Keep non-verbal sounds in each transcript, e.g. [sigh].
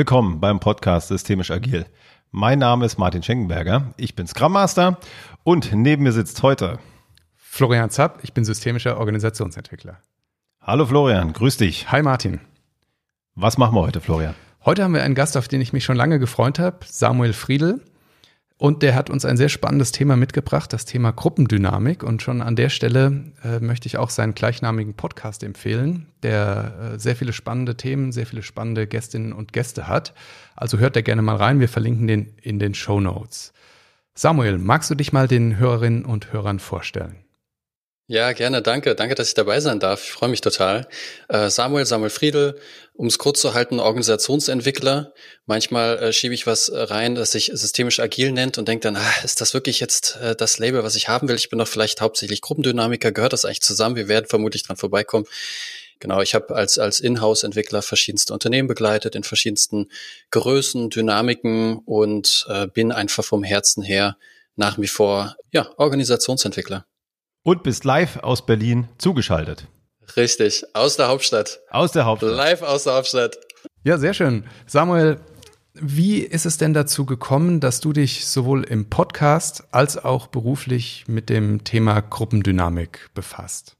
Willkommen beim Podcast Systemisch Agil. Mein Name ist Martin Schenkenberger, ich bin Scrum Master und neben mir sitzt heute Florian Zapp, ich bin systemischer Organisationsentwickler. Hallo Florian, grüß dich. Hi Martin. Was machen wir heute, Florian? Heute haben wir einen Gast, auf den ich mich schon lange gefreut habe, Samuel Friedel. Und der hat uns ein sehr spannendes Thema mitgebracht, das Thema Gruppendynamik. Und schon an der Stelle äh, möchte ich auch seinen gleichnamigen Podcast empfehlen, der äh, sehr viele spannende Themen, sehr viele spannende Gästinnen und Gäste hat. Also hört da gerne mal rein. Wir verlinken den in den Show Notes. Samuel, magst du dich mal den Hörerinnen und Hörern vorstellen? Ja, gerne, danke. Danke, dass ich dabei sein darf. Ich freue mich total. Äh, Samuel, Samuel Friedel, um es kurz zu halten, Organisationsentwickler. Manchmal äh, schiebe ich was rein, das sich systemisch agil nennt und denke dann, ah, ist das wirklich jetzt äh, das Label, was ich haben will? Ich bin doch vielleicht hauptsächlich Gruppendynamiker. Gehört das eigentlich zusammen? Wir werden vermutlich dran vorbeikommen. Genau, ich habe als, als Inhouse-Entwickler verschiedenste Unternehmen begleitet in verschiedensten Größen, Dynamiken und äh, bin einfach vom Herzen her nach wie vor ja, Organisationsentwickler. Und bist live aus Berlin zugeschaltet. Richtig, aus der Hauptstadt. Aus der Hauptstadt. Live aus der Hauptstadt. Ja, sehr schön. Samuel, wie ist es denn dazu gekommen, dass du dich sowohl im Podcast als auch beruflich mit dem Thema Gruppendynamik befasst?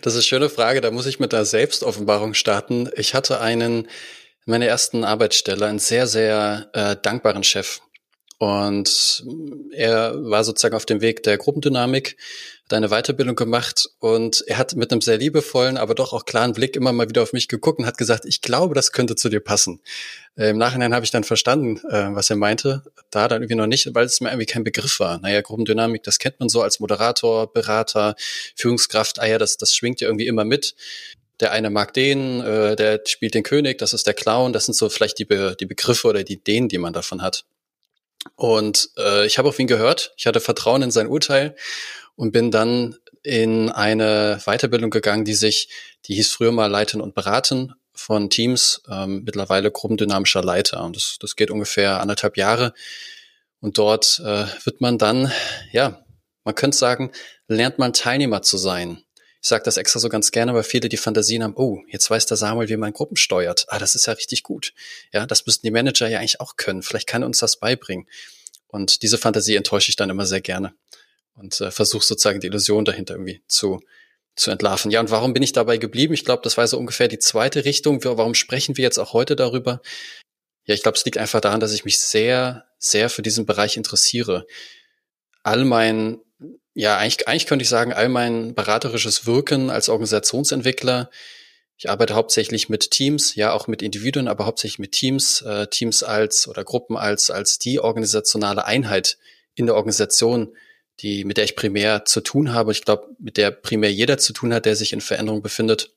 Das ist eine schöne Frage. Da muss ich mit einer Selbstoffenbarung starten. Ich hatte einen, meine ersten Arbeitsstelle, einen sehr, sehr äh, dankbaren Chef. Und er war sozusagen auf dem Weg der Gruppendynamik, hat eine Weiterbildung gemacht und er hat mit einem sehr liebevollen, aber doch auch klaren Blick immer mal wieder auf mich geguckt und hat gesagt, ich glaube, das könnte zu dir passen. Äh, Im Nachhinein habe ich dann verstanden, äh, was er meinte. Da dann irgendwie noch nicht, weil es mir irgendwie kein Begriff war. Naja, Gruppendynamik, das kennt man so als Moderator, Berater, Führungskraft. Ah ja, das, das schwingt ja irgendwie immer mit der eine mag den, äh, der spielt den König, das ist der Clown, das sind so vielleicht die, Be die Begriffe oder die Ideen, die man davon hat. Und äh, ich habe auf ihn gehört, ich hatte Vertrauen in sein Urteil und bin dann in eine Weiterbildung gegangen, die sich, die hieß früher mal Leiten und Beraten von Teams, ähm, mittlerweile gruppendynamischer Leiter. Und das, das geht ungefähr anderthalb Jahre. Und dort äh, wird man dann, ja, man könnte sagen, lernt man Teilnehmer zu sein. Ich sage das extra so ganz gerne, weil viele die Fantasien haben, oh, jetzt weiß der Samuel, wie man Gruppen steuert. Ah, das ist ja richtig gut. Ja, das müssten die Manager ja eigentlich auch können. Vielleicht kann er uns das beibringen. Und diese Fantasie enttäusche ich dann immer sehr gerne und äh, versuche sozusagen die Illusion dahinter irgendwie zu, zu entlarven. Ja, und warum bin ich dabei geblieben? Ich glaube, das war so ungefähr die zweite Richtung. Warum sprechen wir jetzt auch heute darüber? Ja, ich glaube, es liegt einfach daran, dass ich mich sehr, sehr für diesen Bereich interessiere. All mein ja, eigentlich, eigentlich könnte ich sagen, all mein beraterisches Wirken als Organisationsentwickler. Ich arbeite hauptsächlich mit Teams, ja auch mit Individuen, aber hauptsächlich mit Teams, äh, Teams als oder Gruppen als als die organisationale Einheit in der Organisation, die mit der ich primär zu tun habe. Ich glaube, mit der primär jeder zu tun hat, der sich in Veränderung befindet.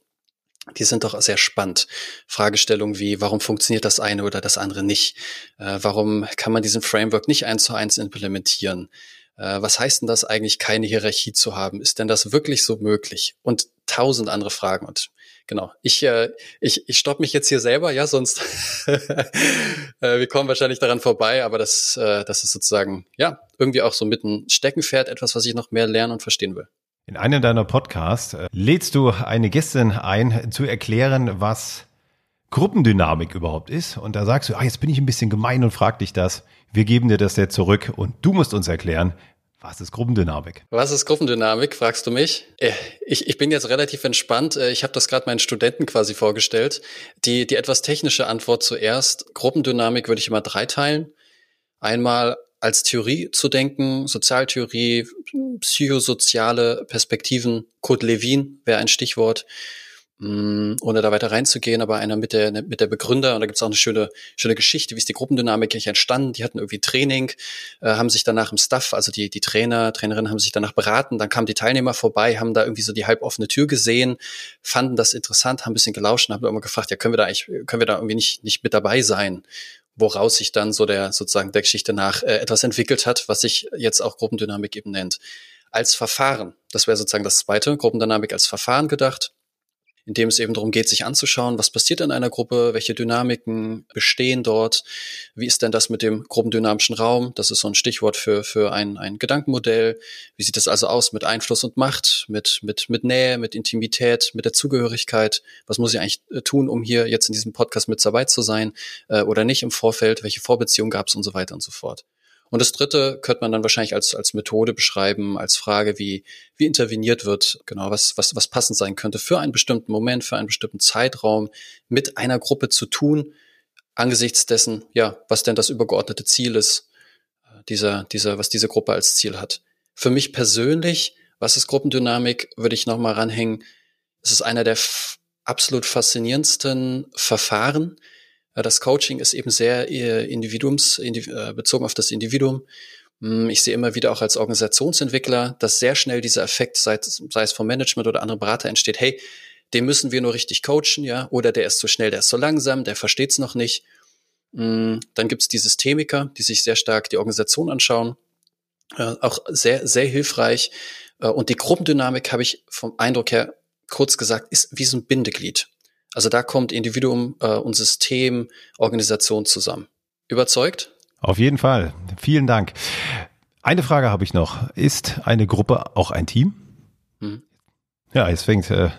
Die sind doch sehr spannend. Fragestellungen wie, warum funktioniert das eine oder das andere nicht? Äh, warum kann man diesen Framework nicht eins zu eins implementieren? Äh, was heißt denn das eigentlich, keine Hierarchie zu haben? Ist denn das wirklich so möglich? Und tausend andere Fragen. Und genau, ich, äh, ich, ich stopp mich jetzt hier selber, ja, sonst [laughs] äh, wir kommen wahrscheinlich daran vorbei, aber das, äh, das ist sozusagen, ja, irgendwie auch so mit ein Steckenpferd, etwas, was ich noch mehr lernen und verstehen will. In einem deiner Podcasts äh, lädst du eine Gästin ein, zu erklären, was Gruppendynamik überhaupt ist. Und da sagst du, ah, jetzt bin ich ein bisschen gemein und frag dich das. Wir geben dir das jetzt zurück und du musst uns erklären, was ist Gruppendynamik? Was ist Gruppendynamik, fragst du mich? Äh, ich, ich bin jetzt relativ entspannt. Äh, ich habe das gerade meinen Studenten quasi vorgestellt. Die, die etwas technische Antwort zuerst. Gruppendynamik würde ich immer dreiteilen. Einmal als Theorie zu denken, Sozialtheorie, psychosoziale Perspektiven. Kurt Lewin wäre ein Stichwort. Mm, ohne da weiter reinzugehen, aber einer mit der, mit der Begründer, und da gibt's auch eine schöne, schöne Geschichte, wie ist die Gruppendynamik eigentlich entstanden. Die hatten irgendwie Training, äh, haben sich danach im Staff, also die, die Trainer, Trainerinnen haben sich danach beraten, dann kamen die Teilnehmer vorbei, haben da irgendwie so die halboffene Tür gesehen, fanden das interessant, haben ein bisschen gelauscht und haben immer gefragt, ja, können wir da eigentlich, können wir da irgendwie nicht, nicht mit dabei sein? Woraus sich dann so der, sozusagen der Geschichte nach äh, etwas entwickelt hat, was sich jetzt auch Gruppendynamik eben nennt. Als Verfahren, das wäre sozusagen das zweite, Gruppendynamik als Verfahren gedacht in dem es eben darum geht, sich anzuschauen, was passiert in einer Gruppe, welche Dynamiken bestehen dort, wie ist denn das mit dem gruppendynamischen Raum, das ist so ein Stichwort für, für ein, ein Gedankenmodell, wie sieht es also aus mit Einfluss und Macht, mit, mit, mit Nähe, mit Intimität, mit der Zugehörigkeit, was muss ich eigentlich äh, tun, um hier jetzt in diesem Podcast mit dabei zu sein äh, oder nicht im Vorfeld, welche Vorbeziehungen gab es und so weiter und so fort. Und das dritte könnte man dann wahrscheinlich als, als Methode beschreiben, als Frage, wie, wie interveniert wird, genau, was, was, was passend sein könnte für einen bestimmten Moment, für einen bestimmten Zeitraum mit einer Gruppe zu tun, angesichts dessen, ja, was denn das übergeordnete Ziel ist, äh, dieser, dieser, was diese Gruppe als Ziel hat. Für mich persönlich, was ist Gruppendynamik, würde ich nochmal ranhängen. Es ist einer der absolut faszinierendsten Verfahren, das Coaching ist eben sehr äh, individuums, äh, bezogen auf das Individuum. Hm, ich sehe immer wieder auch als Organisationsentwickler, dass sehr schnell dieser Effekt, sei, sei es vom Management oder anderen Berater entsteht, hey, den müssen wir nur richtig coachen, ja, oder der ist zu schnell, der ist zu langsam, der versteht es noch nicht. Hm, dann gibt es die Systemiker, die sich sehr stark die Organisation anschauen, auch sehr, sehr hilfreich. Und die Gruppendynamik habe ich vom Eindruck her, kurz gesagt, ist wie so ein Bindeglied. Also da kommt Individuum äh, und System, Organisation zusammen. Überzeugt? Auf jeden Fall. Vielen Dank. Eine Frage habe ich noch. Ist eine Gruppe auch ein Team? Hm. Ja, jetzt fängt äh,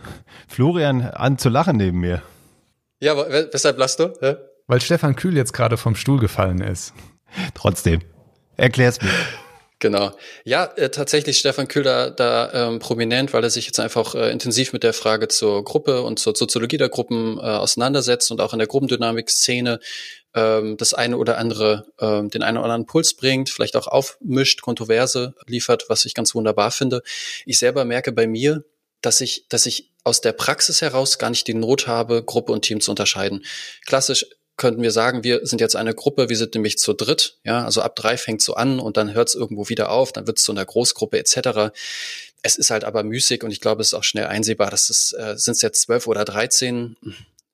Florian an zu lachen neben mir. Ja, weshalb lachst du? Ja? Weil Stefan Kühl jetzt gerade vom Stuhl gefallen ist. Trotzdem. Erklär's mir. Genau. Ja, äh, tatsächlich Stefan Kühler da ähm, prominent, weil er sich jetzt einfach äh, intensiv mit der Frage zur Gruppe und zur Soziologie der Gruppen äh, auseinandersetzt und auch in der Gruppendynamik-Szene ähm, das eine oder andere, ähm, den einen oder anderen Puls bringt, vielleicht auch aufmischt, Kontroverse liefert, was ich ganz wunderbar finde. Ich selber merke bei mir, dass ich, dass ich aus der Praxis heraus gar nicht die Not habe, Gruppe und Team zu unterscheiden. Klassisch könnten wir sagen, wir sind jetzt eine Gruppe, wir sind nämlich zu dritt, ja, also ab drei fängt so an und dann hört es irgendwo wieder auf, dann wird es zu einer Großgruppe etc. Es ist halt aber müßig und ich glaube, es ist auch schnell einsehbar, dass es äh, sind es jetzt zwölf oder dreizehn.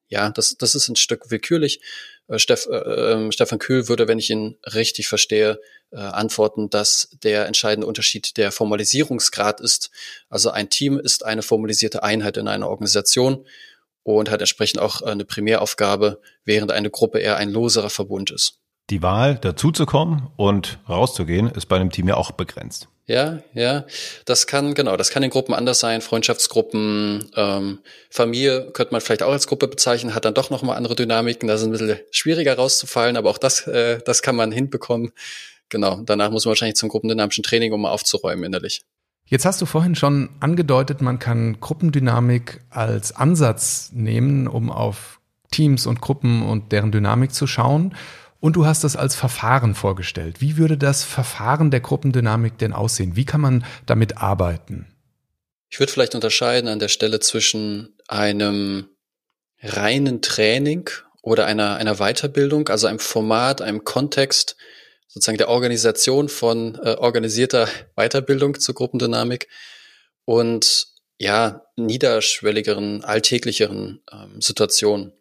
Ja, das, das ist ein Stück willkürlich. Äh, Steff, äh, äh, Stefan Kühl würde, wenn ich ihn richtig verstehe, äh, antworten, dass der entscheidende Unterschied der Formalisierungsgrad ist. Also ein Team ist eine formalisierte Einheit in einer Organisation und hat entsprechend auch eine Primäraufgabe, während eine Gruppe eher ein loserer Verbund ist. Die Wahl, dazuzukommen und rauszugehen, ist bei einem Team ja auch begrenzt. Ja, ja, das kann, genau, das kann in Gruppen anders sein, Freundschaftsgruppen, ähm, Familie könnte man vielleicht auch als Gruppe bezeichnen, hat dann doch nochmal andere Dynamiken, da sind ein bisschen schwieriger rauszufallen, aber auch das, äh, das kann man hinbekommen. Genau, danach muss man wahrscheinlich zum gruppendynamischen Training, um mal aufzuräumen innerlich. Jetzt hast du vorhin schon angedeutet, man kann Gruppendynamik als Ansatz nehmen, um auf Teams und Gruppen und deren Dynamik zu schauen. Und du hast das als Verfahren vorgestellt. Wie würde das Verfahren der Gruppendynamik denn aussehen? Wie kann man damit arbeiten? Ich würde vielleicht unterscheiden an der Stelle zwischen einem reinen Training oder einer, einer Weiterbildung, also einem Format, einem Kontext, sozusagen der Organisation von äh, organisierter Weiterbildung zur Gruppendynamik und ja, niederschwelligeren, alltäglicheren ähm, Situationen.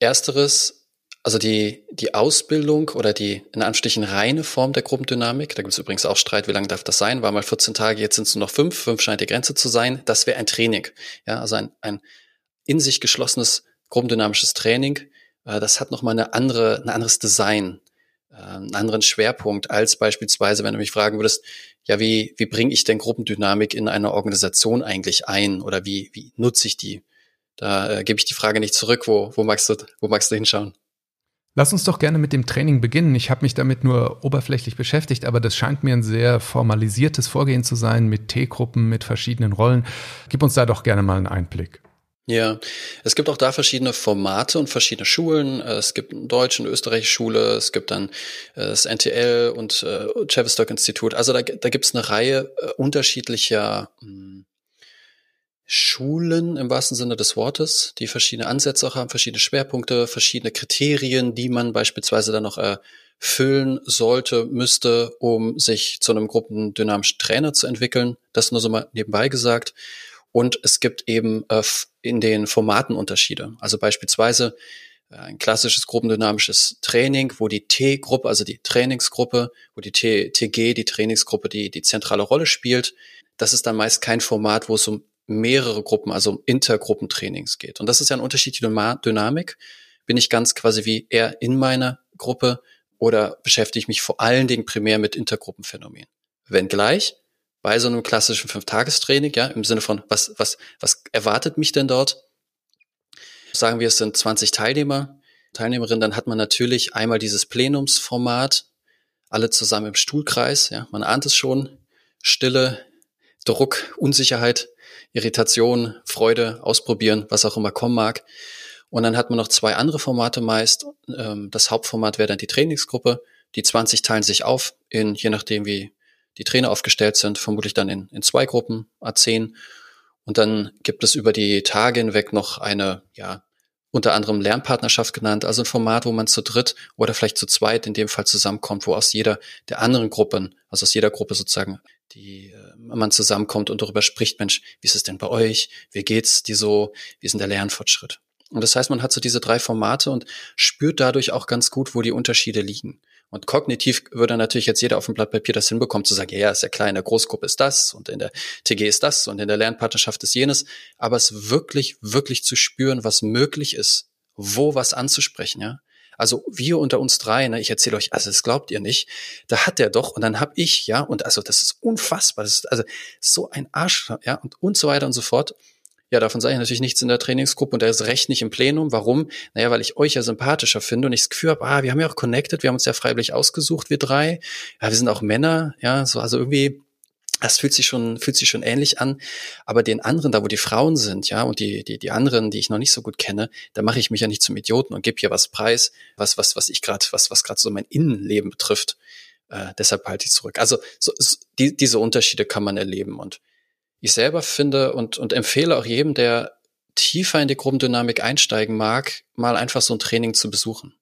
Ersteres, also die, die Ausbildung oder die in Anführungsstrichen reine Form der Gruppendynamik, da gibt es übrigens auch Streit, wie lange darf das sein, war mal 14 Tage, jetzt sind es nur noch fünf, fünf scheint die Grenze zu sein, das wäre ein Training. Ja, also ein, ein in sich geschlossenes gruppendynamisches Training, das hat nochmal eine andere, ein anderes Design, äh, einen anderen Schwerpunkt als beispielsweise, wenn du mich fragen würdest, ja, wie, wie bringe ich denn Gruppendynamik in eine Organisation eigentlich ein oder wie, wie nutze ich die? Da äh, gebe ich die Frage nicht zurück. Wo, wo, magst du, wo magst du hinschauen? Lass uns doch gerne mit dem Training beginnen. Ich habe mich damit nur oberflächlich beschäftigt, aber das scheint mir ein sehr formalisiertes Vorgehen zu sein mit T-Gruppen, mit verschiedenen Rollen. Gib uns da doch gerne mal einen Einblick. Ja, es gibt auch da verschiedene Formate und verschiedene Schulen. Es gibt eine deutsche und österreichische Schule, es gibt dann äh, das NTL und äh, Tavistock Institut. Also da, da gibt es eine Reihe äh, unterschiedlicher hm, Schulen im wahrsten Sinne des Wortes, die verschiedene Ansätze auch haben, verschiedene Schwerpunkte, verschiedene Kriterien, die man beispielsweise dann noch erfüllen sollte, müsste, um sich zu einem gruppendynamischen Trainer zu entwickeln. Das nur so mal nebenbei gesagt. Und es gibt eben äh, in den Formaten Unterschiede. Also beispielsweise äh, ein klassisches gruppendynamisches Training, wo die T-Gruppe, also die Trainingsgruppe, wo die T TG, die Trainingsgruppe, die die zentrale Rolle spielt. Das ist dann meist kein Format, wo es um mehrere Gruppen, also Intergruppentrainings geht. Und das ist ja ein Unterschied die Dynamik. Bin ich ganz quasi wie eher in meiner Gruppe oder beschäftige ich mich vor allen Dingen primär mit Intergruppenphänomenen? Wenngleich bei so einem klassischen Fünf-Tagestraining, ja, im Sinne von, was, was, was erwartet mich denn dort? Sagen wir, es sind 20 Teilnehmer, Teilnehmerinnen, dann hat man natürlich einmal dieses Plenumsformat, alle zusammen im Stuhlkreis, ja, man ahnt es schon, Stille, Druck, Unsicherheit, Irritation, Freude, ausprobieren, was auch immer kommen mag. Und dann hat man noch zwei andere Formate meist. Ähm, das Hauptformat wäre dann die Trainingsgruppe. Die 20 teilen sich auf in, je nachdem wie die Trainer aufgestellt sind, vermutlich dann in, in zwei Gruppen, A10. Und dann gibt es über die Tage hinweg noch eine, ja, unter anderem Lernpartnerschaft genannt, also ein Format, wo man zu dritt oder vielleicht zu zweit in dem Fall zusammenkommt, wo aus jeder der anderen Gruppen, also aus jeder Gruppe sozusagen, die äh, man zusammenkommt und darüber spricht, Mensch, wie ist es denn bei euch? Wie geht's die so? Wie ist denn der Lernfortschritt? Und das heißt, man hat so diese drei Formate und spürt dadurch auch ganz gut, wo die Unterschiede liegen. Und kognitiv würde natürlich jetzt jeder auf dem Blatt Papier das hinbekommen, zu sagen, ja, ist ja klar, in der Großgruppe ist das und in der TG ist das und in der Lernpartnerschaft ist jenes. Aber es wirklich, wirklich zu spüren, was möglich ist, wo was anzusprechen, ja. Also wir unter uns drei, ne, ich erzähle euch, also das glaubt ihr nicht, da hat der doch und dann hab ich, ja, und also das ist unfassbar, das ist also so ein Arsch, ja, und, und so weiter und so fort. Ja, davon sage ich natürlich nichts in der Trainingsgruppe und da ist recht nicht im Plenum. Warum? Naja, weil ich euch ja sympathischer finde und ich das Gefühl habe, ah, wir haben ja auch connected, wir haben uns ja freiwillig ausgesucht, wir drei. Ja, wir sind auch Männer, ja, so, also irgendwie, das fühlt sich schon, fühlt sich schon ähnlich an. Aber den anderen, da wo die Frauen sind, ja, und die, die, die anderen, die ich noch nicht so gut kenne, da mache ich mich ja nicht zum Idioten und gebe hier was preis, was, was, was ich gerade, was, was gerade so mein Innenleben betrifft. Äh, deshalb halte ich zurück. Also so, so, die, diese Unterschiede kann man erleben und ich selber finde und, und empfehle auch jedem, der tiefer in die Gruppendynamik einsteigen mag, mal einfach so ein Training zu besuchen.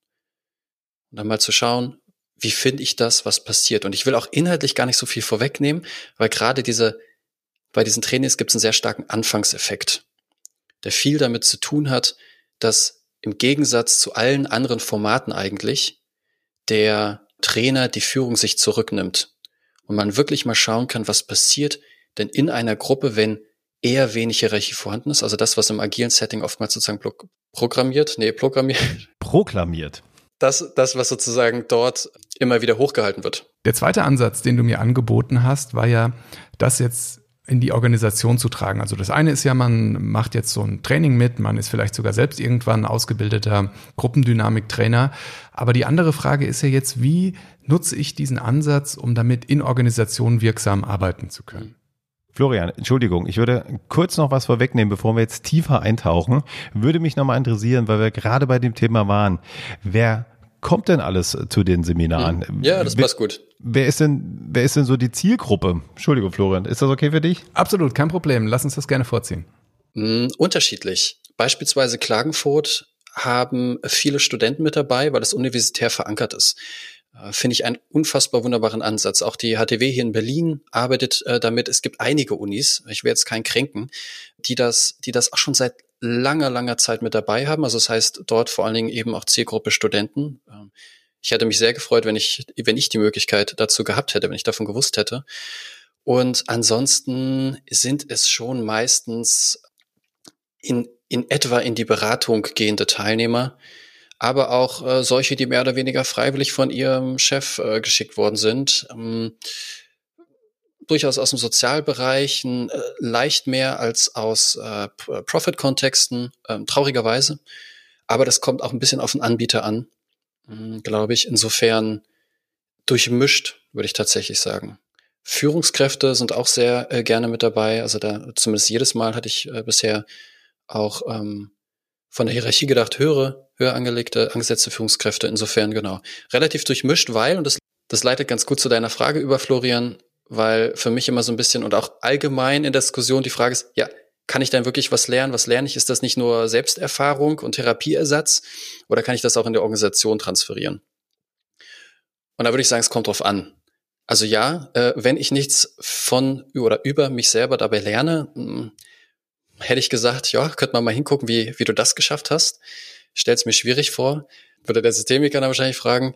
Und dann mal zu schauen, wie finde ich das, was passiert. Und ich will auch inhaltlich gar nicht so viel vorwegnehmen, weil gerade diese, bei diesen Trainings gibt es einen sehr starken Anfangseffekt, der viel damit zu tun hat, dass im Gegensatz zu allen anderen Formaten eigentlich der Trainer die Führung sich zurücknimmt und man wirklich mal schauen kann, was passiert, denn in einer Gruppe, wenn eher wenig Hierarchie vorhanden ist, also das, was im agilen Setting oftmals sozusagen programmiert, nee, programmiert. [laughs] Proklamiert. Das, das, was sozusagen dort immer wieder hochgehalten wird. Der zweite Ansatz, den du mir angeboten hast, war ja, das jetzt in die Organisation zu tragen. Also das eine ist ja, man macht jetzt so ein Training mit, man ist vielleicht sogar selbst irgendwann ausgebildeter Gruppendynamik-Trainer. Aber die andere Frage ist ja jetzt, wie nutze ich diesen Ansatz, um damit in Organisationen wirksam arbeiten zu können? Florian, Entschuldigung, ich würde kurz noch was vorwegnehmen, bevor wir jetzt tiefer eintauchen. Würde mich nochmal interessieren, weil wir gerade bei dem Thema waren. Wer kommt denn alles zu den Seminaren? Hm. Ja, das passt gut. Wer ist denn, wer ist denn so die Zielgruppe? Entschuldigung, Florian, ist das okay für dich? Absolut, kein Problem. Lass uns das gerne vorziehen. Mm, unterschiedlich. Beispielsweise Klagenfurt haben viele Studenten mit dabei, weil das universitär verankert ist. Äh, finde ich einen unfassbar wunderbaren Ansatz. Auch die HTW hier in Berlin arbeitet äh, damit. Es gibt einige Unis, ich will jetzt keinen kränken, die das, die das auch schon seit langer, langer Zeit mit dabei haben. Also das heißt, dort vor allen Dingen eben auch Zielgruppe Studenten. Ähm, ich hätte mich sehr gefreut, wenn ich, wenn ich die Möglichkeit dazu gehabt hätte, wenn ich davon gewusst hätte. Und ansonsten sind es schon meistens in, in etwa in die Beratung gehende Teilnehmer, aber auch äh, solche, die mehr oder weniger freiwillig von ihrem Chef äh, geschickt worden sind. Ähm, durchaus aus dem Sozialbereich, äh, leicht mehr als aus äh, Profit-Kontexten, äh, traurigerweise. Aber das kommt auch ein bisschen auf den Anbieter an, äh, glaube ich. Insofern durchmischt, würde ich tatsächlich sagen. Führungskräfte sind auch sehr äh, gerne mit dabei. Also da zumindest jedes Mal hatte ich äh, bisher auch ähm, von der Hierarchie gedacht höhere, höher angelegte, angesetzte Führungskräfte. Insofern genau. Relativ durchmischt, weil, und das, das leitet ganz gut zu deiner Frage über, Florian, weil für mich immer so ein bisschen und auch allgemein in der Diskussion die Frage ist, ja, kann ich denn wirklich was lernen? Was lerne ich? Ist das nicht nur Selbsterfahrung und Therapieersatz oder kann ich das auch in der Organisation transferieren? Und da würde ich sagen, es kommt drauf an. Also ja, äh, wenn ich nichts von oder über mich selber dabei lerne, hm, hätte ich gesagt, ja, könnte man mal hingucken, wie, wie du das geschafft hast. Stell's mir schwierig vor. Würde der Systemiker dann wahrscheinlich fragen.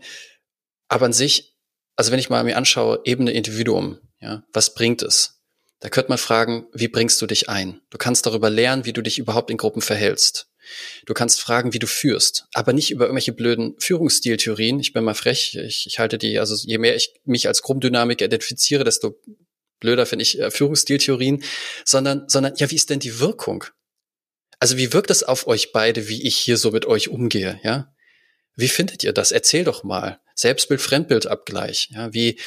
Aber an sich, also wenn ich mal mir anschaue, Ebene Individuum, ja, was bringt es? Da könnte man fragen, wie bringst du dich ein? Du kannst darüber lernen, wie du dich überhaupt in Gruppen verhältst. Du kannst fragen, wie du führst, aber nicht über irgendwelche blöden Führungsstiltheorien. Ich bin mal frech. Ich, ich halte die, also je mehr ich mich als Gruppendynamik identifiziere, desto blöder finde ich äh, Führungsstiltheorien, sondern, sondern, ja, wie ist denn die Wirkung? Also wie wirkt es auf euch beide, wie ich hier so mit euch umgehe, ja? Wie findet ihr das? Erzähl doch mal. Selbstbild, Fremdbildabgleich. Ja, wie,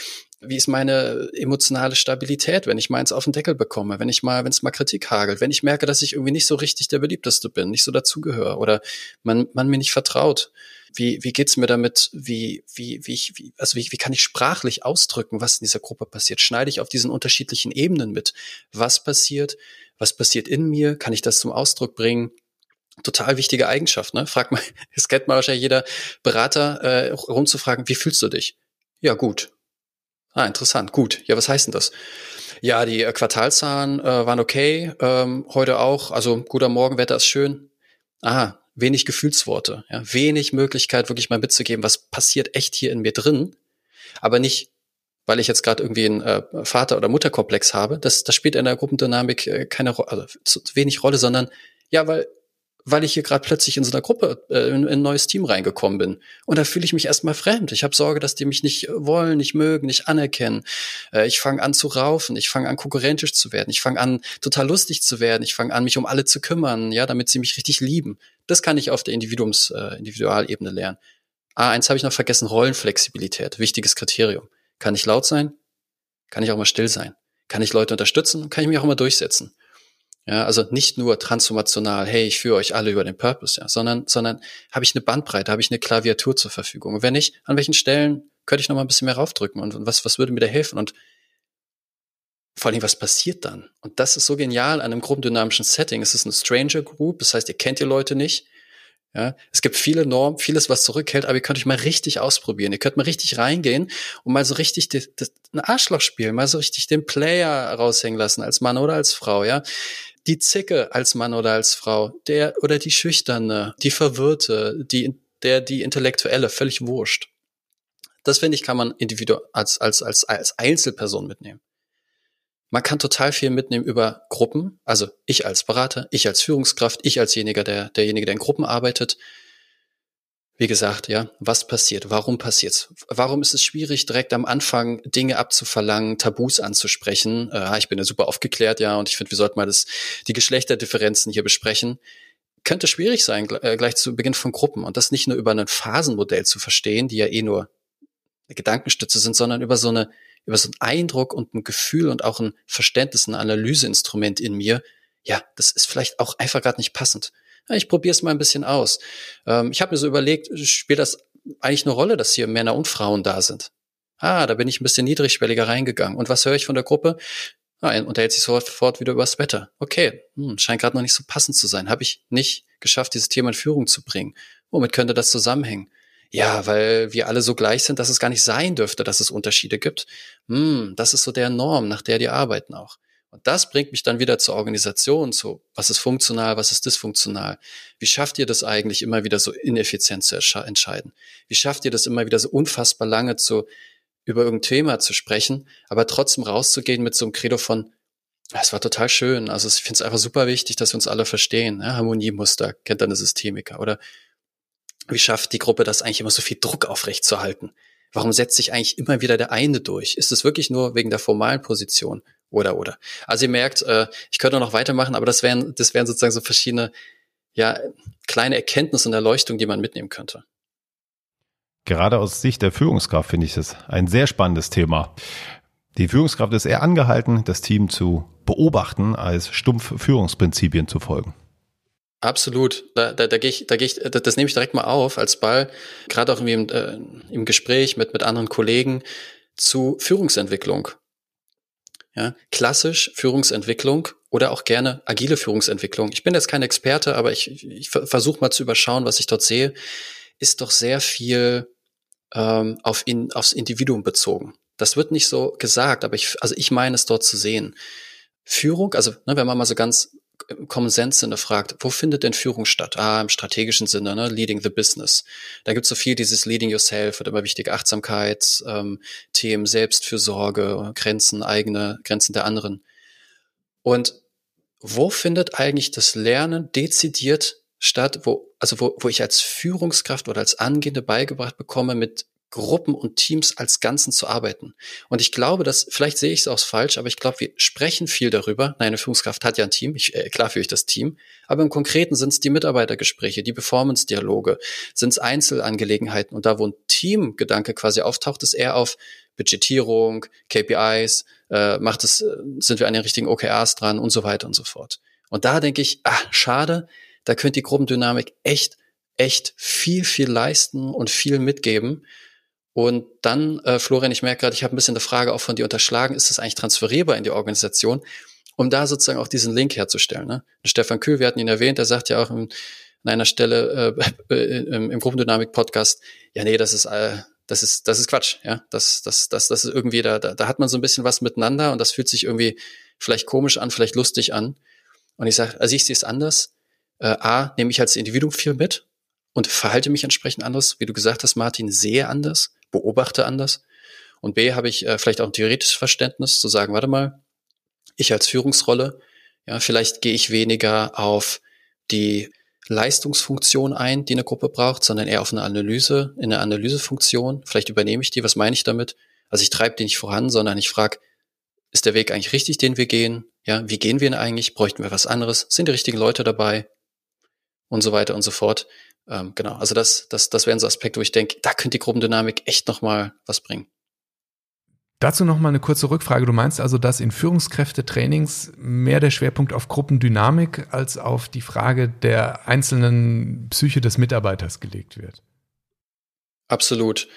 wie ist meine emotionale Stabilität, wenn ich meins auf den Deckel bekomme, wenn ich mal, wenn es mal Kritik hagelt, wenn ich merke, dass ich irgendwie nicht so richtig der beliebteste bin, nicht so dazugehöre oder man, man mir nicht vertraut. Wie, wie geht's mir damit? Wie, wie, wie ich, wie, also wie, wie kann ich sprachlich ausdrücken, was in dieser Gruppe passiert? Schneide ich auf diesen unterschiedlichen Ebenen mit? Was passiert? Was passiert in mir? Kann ich das zum Ausdruck bringen? Total wichtige Eigenschaft, ne? Frag mal, [laughs] es kennt mal wahrscheinlich jeder Berater, äh, rumzufragen, wie fühlst du dich? Ja, gut. Ah, interessant. Gut. Ja, was heißt denn das? Ja, die äh, Quartalzahlen äh, waren okay. Ähm, heute auch. Also guter Morgen, Wetter ist schön. Aha, wenig Gefühlsworte. Ja, wenig Möglichkeit, wirklich mal mitzugeben, was passiert echt hier in mir drin. Aber nicht, weil ich jetzt gerade irgendwie einen äh, Vater- oder Mutterkomplex habe. Das, das spielt in der Gruppendynamik äh, keine Rolle, also zu wenig Rolle, sondern ja, weil weil ich hier gerade plötzlich in so einer Gruppe, äh, in, in, ein neues Team reingekommen bin. Und da fühle ich mich erstmal fremd. Ich habe Sorge, dass die mich nicht wollen, nicht mögen, nicht anerkennen. Äh, ich fange an zu raufen, ich fange an konkurrentisch zu werden, ich fange an total lustig zu werden, ich fange an mich um alle zu kümmern, ja, damit sie mich richtig lieben. Das kann ich auf der Individuums, äh, Individualebene lernen. Ah, eins habe ich noch vergessen, Rollenflexibilität, wichtiges Kriterium. Kann ich laut sein? Kann ich auch mal still sein? Kann ich Leute unterstützen? Kann ich mich auch mal durchsetzen? Ja, also nicht nur transformational, hey, ich führe euch alle über den Purpose, ja, sondern, sondern habe ich eine Bandbreite, habe ich eine Klaviatur zur Verfügung. Und wenn nicht, an welchen Stellen könnte ich noch mal ein bisschen mehr raufdrücken und, was, was würde mir da helfen? Und vor allem, was passiert dann? Und das ist so genial an einem gruppendynamischen Setting. Es ist eine Stranger Group, das heißt, ihr kennt die Leute nicht. Ja, es gibt viele Normen, vieles, was zurückhält, aber ihr könnt euch mal richtig ausprobieren. Ihr könnt mal richtig reingehen und mal so richtig die, die, ein Arschloch spielen, mal so richtig den Player raushängen lassen, als Mann oder als Frau, ja die Zicke als Mann oder als Frau, der oder die Schüchterne, die Verwirrte, die, der, die Intellektuelle, völlig wurscht. Das finde ich, kann man individuell als, als, als, als Einzelperson mitnehmen. Man kann total viel mitnehmen über Gruppen, also ich als Berater, ich als Führungskraft, ich als jeniger, der, derjenige, der in Gruppen arbeitet, wie gesagt, ja, was passiert? Warum passiert's? Warum ist es schwierig, direkt am Anfang Dinge abzuverlangen, Tabus anzusprechen? Äh, ich bin ja super aufgeklärt, ja, und ich finde, wir sollten mal das, die Geschlechterdifferenzen hier besprechen. Könnte schwierig sein, äh, gleich zu Beginn von Gruppen. Und das nicht nur über ein Phasenmodell zu verstehen, die ja eh nur eine Gedankenstütze sind, sondern über so eine, über so einen Eindruck und ein Gefühl und auch ein Verständnis, ein Analyseinstrument in mir. Ja, das ist vielleicht auch einfach gerade nicht passend ja, ich probiere es mal ein bisschen aus. Ähm, ich habe mir so überlegt, spielt das eigentlich eine Rolle, dass hier Männer und Frauen da sind? Ah, da bin ich ein bisschen niedrigschwelliger reingegangen. Und was höre ich von der Gruppe? Ah, er unterhält sich sofort wieder übers Wetter. Okay, hm, scheint gerade noch nicht so passend zu sein. Habe ich nicht geschafft, dieses Thema in Führung zu bringen. Womit könnte das zusammenhängen? Ja, weil wir alle so gleich sind, dass es gar nicht sein dürfte, dass es Unterschiede gibt. Hm, das ist so der Norm, nach der die arbeiten auch. Und das bringt mich dann wieder zur Organisation, zu was ist funktional, was ist dysfunktional. Wie schafft ihr das eigentlich immer wieder so ineffizient zu entscheiden? Wie schafft ihr das immer wieder so unfassbar lange zu, über irgendein Thema zu sprechen, aber trotzdem rauszugehen mit so einem Credo von, es war total schön. Also ich finde es einfach super wichtig, dass wir uns alle verstehen. Ja, Harmoniemuster kennt dann eine Systemiker. Oder wie schafft die Gruppe das eigentlich immer so viel Druck aufrechtzuerhalten? Warum setzt sich eigentlich immer wieder der eine durch? Ist es wirklich nur wegen der formalen Position? Oder, oder. Also ihr merkt, äh, ich könnte noch weitermachen, aber das wären, das wären sozusagen so verschiedene, ja, kleine Erkenntnisse und Erleuchtungen, die man mitnehmen könnte. Gerade aus Sicht der Führungskraft finde ich das ein sehr spannendes Thema. Die Führungskraft ist eher angehalten, das Team zu beobachten, als stumpf Führungsprinzipien zu folgen. Absolut. Da, da, da gehe ich, da gehe ich, das, das nehme ich direkt mal auf als Ball, gerade auch im, äh, im Gespräch mit, mit anderen Kollegen zu Führungsentwicklung. Ja, klassisch Führungsentwicklung oder auch gerne agile Führungsentwicklung. Ich bin jetzt kein Experte, aber ich, ich versuche mal zu überschauen, was ich dort sehe, ist doch sehr viel ähm, auf in, aufs Individuum bezogen. Das wird nicht so gesagt, aber ich, also ich meine es dort zu sehen. Führung, also ne, wenn man mal so ganz Common Sense Sinne fragt, wo findet denn Führung statt? Ah, im strategischen Sinne, ne? Leading the Business. Da gibt es so viel dieses Leading Yourself, wird immer wichtig, Achtsamkeit, ähm, Themen, Selbstfürsorge, Grenzen, eigene Grenzen der anderen. Und wo findet eigentlich das Lernen dezidiert statt, wo, also wo, wo ich als Führungskraft oder als Angehende beigebracht bekomme, mit Gruppen und Teams als Ganzen zu arbeiten. Und ich glaube, dass, vielleicht sehe ich es auch falsch, aber ich glaube, wir sprechen viel darüber. Nein, eine Führungskraft hat ja ein Team, ich, äh, klar führe ich das Team, aber im Konkreten sind es die Mitarbeitergespräche, die Performance-Dialoge, sind es Einzelangelegenheiten und da, wo ein Teamgedanke quasi auftaucht, ist eher auf Budgetierung, KPIs, äh, macht es, äh, sind wir an den richtigen OKRs dran und so weiter und so fort. Und da denke ich, ah, schade, da könnte die Gruppendynamik echt, echt viel, viel leisten und viel mitgeben. Und dann, äh, Florian, ich merke gerade, ich habe ein bisschen eine Frage auch von dir unterschlagen, ist das eigentlich transferierbar in die Organisation, um da sozusagen auch diesen Link herzustellen. Ne? Stefan Kühl, wir hatten ihn erwähnt, der sagt ja auch in, an einer Stelle äh, [laughs] äh, im, im Gruppendynamik-Podcast, ja, nee, das ist, äh, das ist, das ist Quatsch, ja. Das, das, das, das ist irgendwie, da, da, da hat man so ein bisschen was miteinander und das fühlt sich irgendwie vielleicht komisch an, vielleicht lustig an. Und ich sage, also ich sehe es anders. Äh, A, nehme ich als Individuum viel mit und verhalte mich entsprechend anders, wie du gesagt hast, Martin, sehe anders beobachte anders. Und B, habe ich äh, vielleicht auch ein theoretisches Verständnis zu sagen, warte mal, ich als Führungsrolle, ja, vielleicht gehe ich weniger auf die Leistungsfunktion ein, die eine Gruppe braucht, sondern eher auf eine Analyse, in eine Analysefunktion. Vielleicht übernehme ich die, was meine ich damit? Also ich treibe die nicht voran, sondern ich frage, ist der Weg eigentlich richtig, den wir gehen? Ja, wie gehen wir ihn eigentlich? Bräuchten wir was anderes? Sind die richtigen Leute dabei? Und so weiter und so fort. Ähm, genau, also das, das, das wären so Aspekte, wo ich denke, da könnte die Gruppendynamik echt nochmal was bringen. Dazu nochmal eine kurze Rückfrage. Du meinst also, dass in Führungskräftetrainings mehr der Schwerpunkt auf Gruppendynamik als auf die Frage der einzelnen Psyche des Mitarbeiters gelegt wird? Absolut.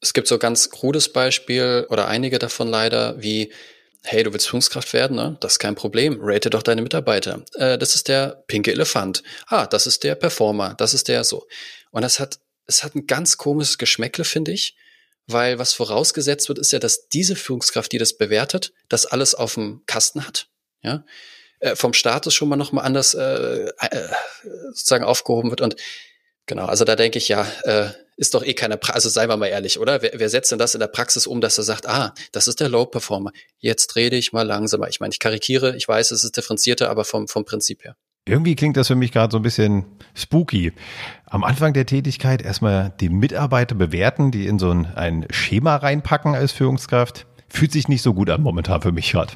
Es gibt so ganz krudes Beispiel oder einige davon leider, wie hey, du willst Führungskraft werden, ne? Das ist kein Problem. Rate doch deine Mitarbeiter. Äh, das ist der pinke Elefant. Ah, das ist der Performer. Das ist der so. Und das hat, es hat ein ganz komisches Geschmäckle, finde ich. Weil was vorausgesetzt wird, ist ja, dass diese Führungskraft, die das bewertet, das alles auf dem Kasten hat. Ja, äh, vom Status schon mal noch mal anders äh, äh, sozusagen aufgehoben wird und genau. Also da denke ich ja, äh, ist doch eh keine, pra also seien wir mal ehrlich, oder? Wer, wer setzt denn das in der Praxis um, dass er sagt, ah, das ist der Low Performer, jetzt rede ich mal langsamer. Ich meine, ich karikiere, ich weiß, es ist differenzierter, aber vom, vom Prinzip her. Irgendwie klingt das für mich gerade so ein bisschen spooky. Am Anfang der Tätigkeit erstmal die Mitarbeiter bewerten, die in so ein, ein Schema reinpacken als Führungskraft. Fühlt sich nicht so gut an momentan für mich gerade.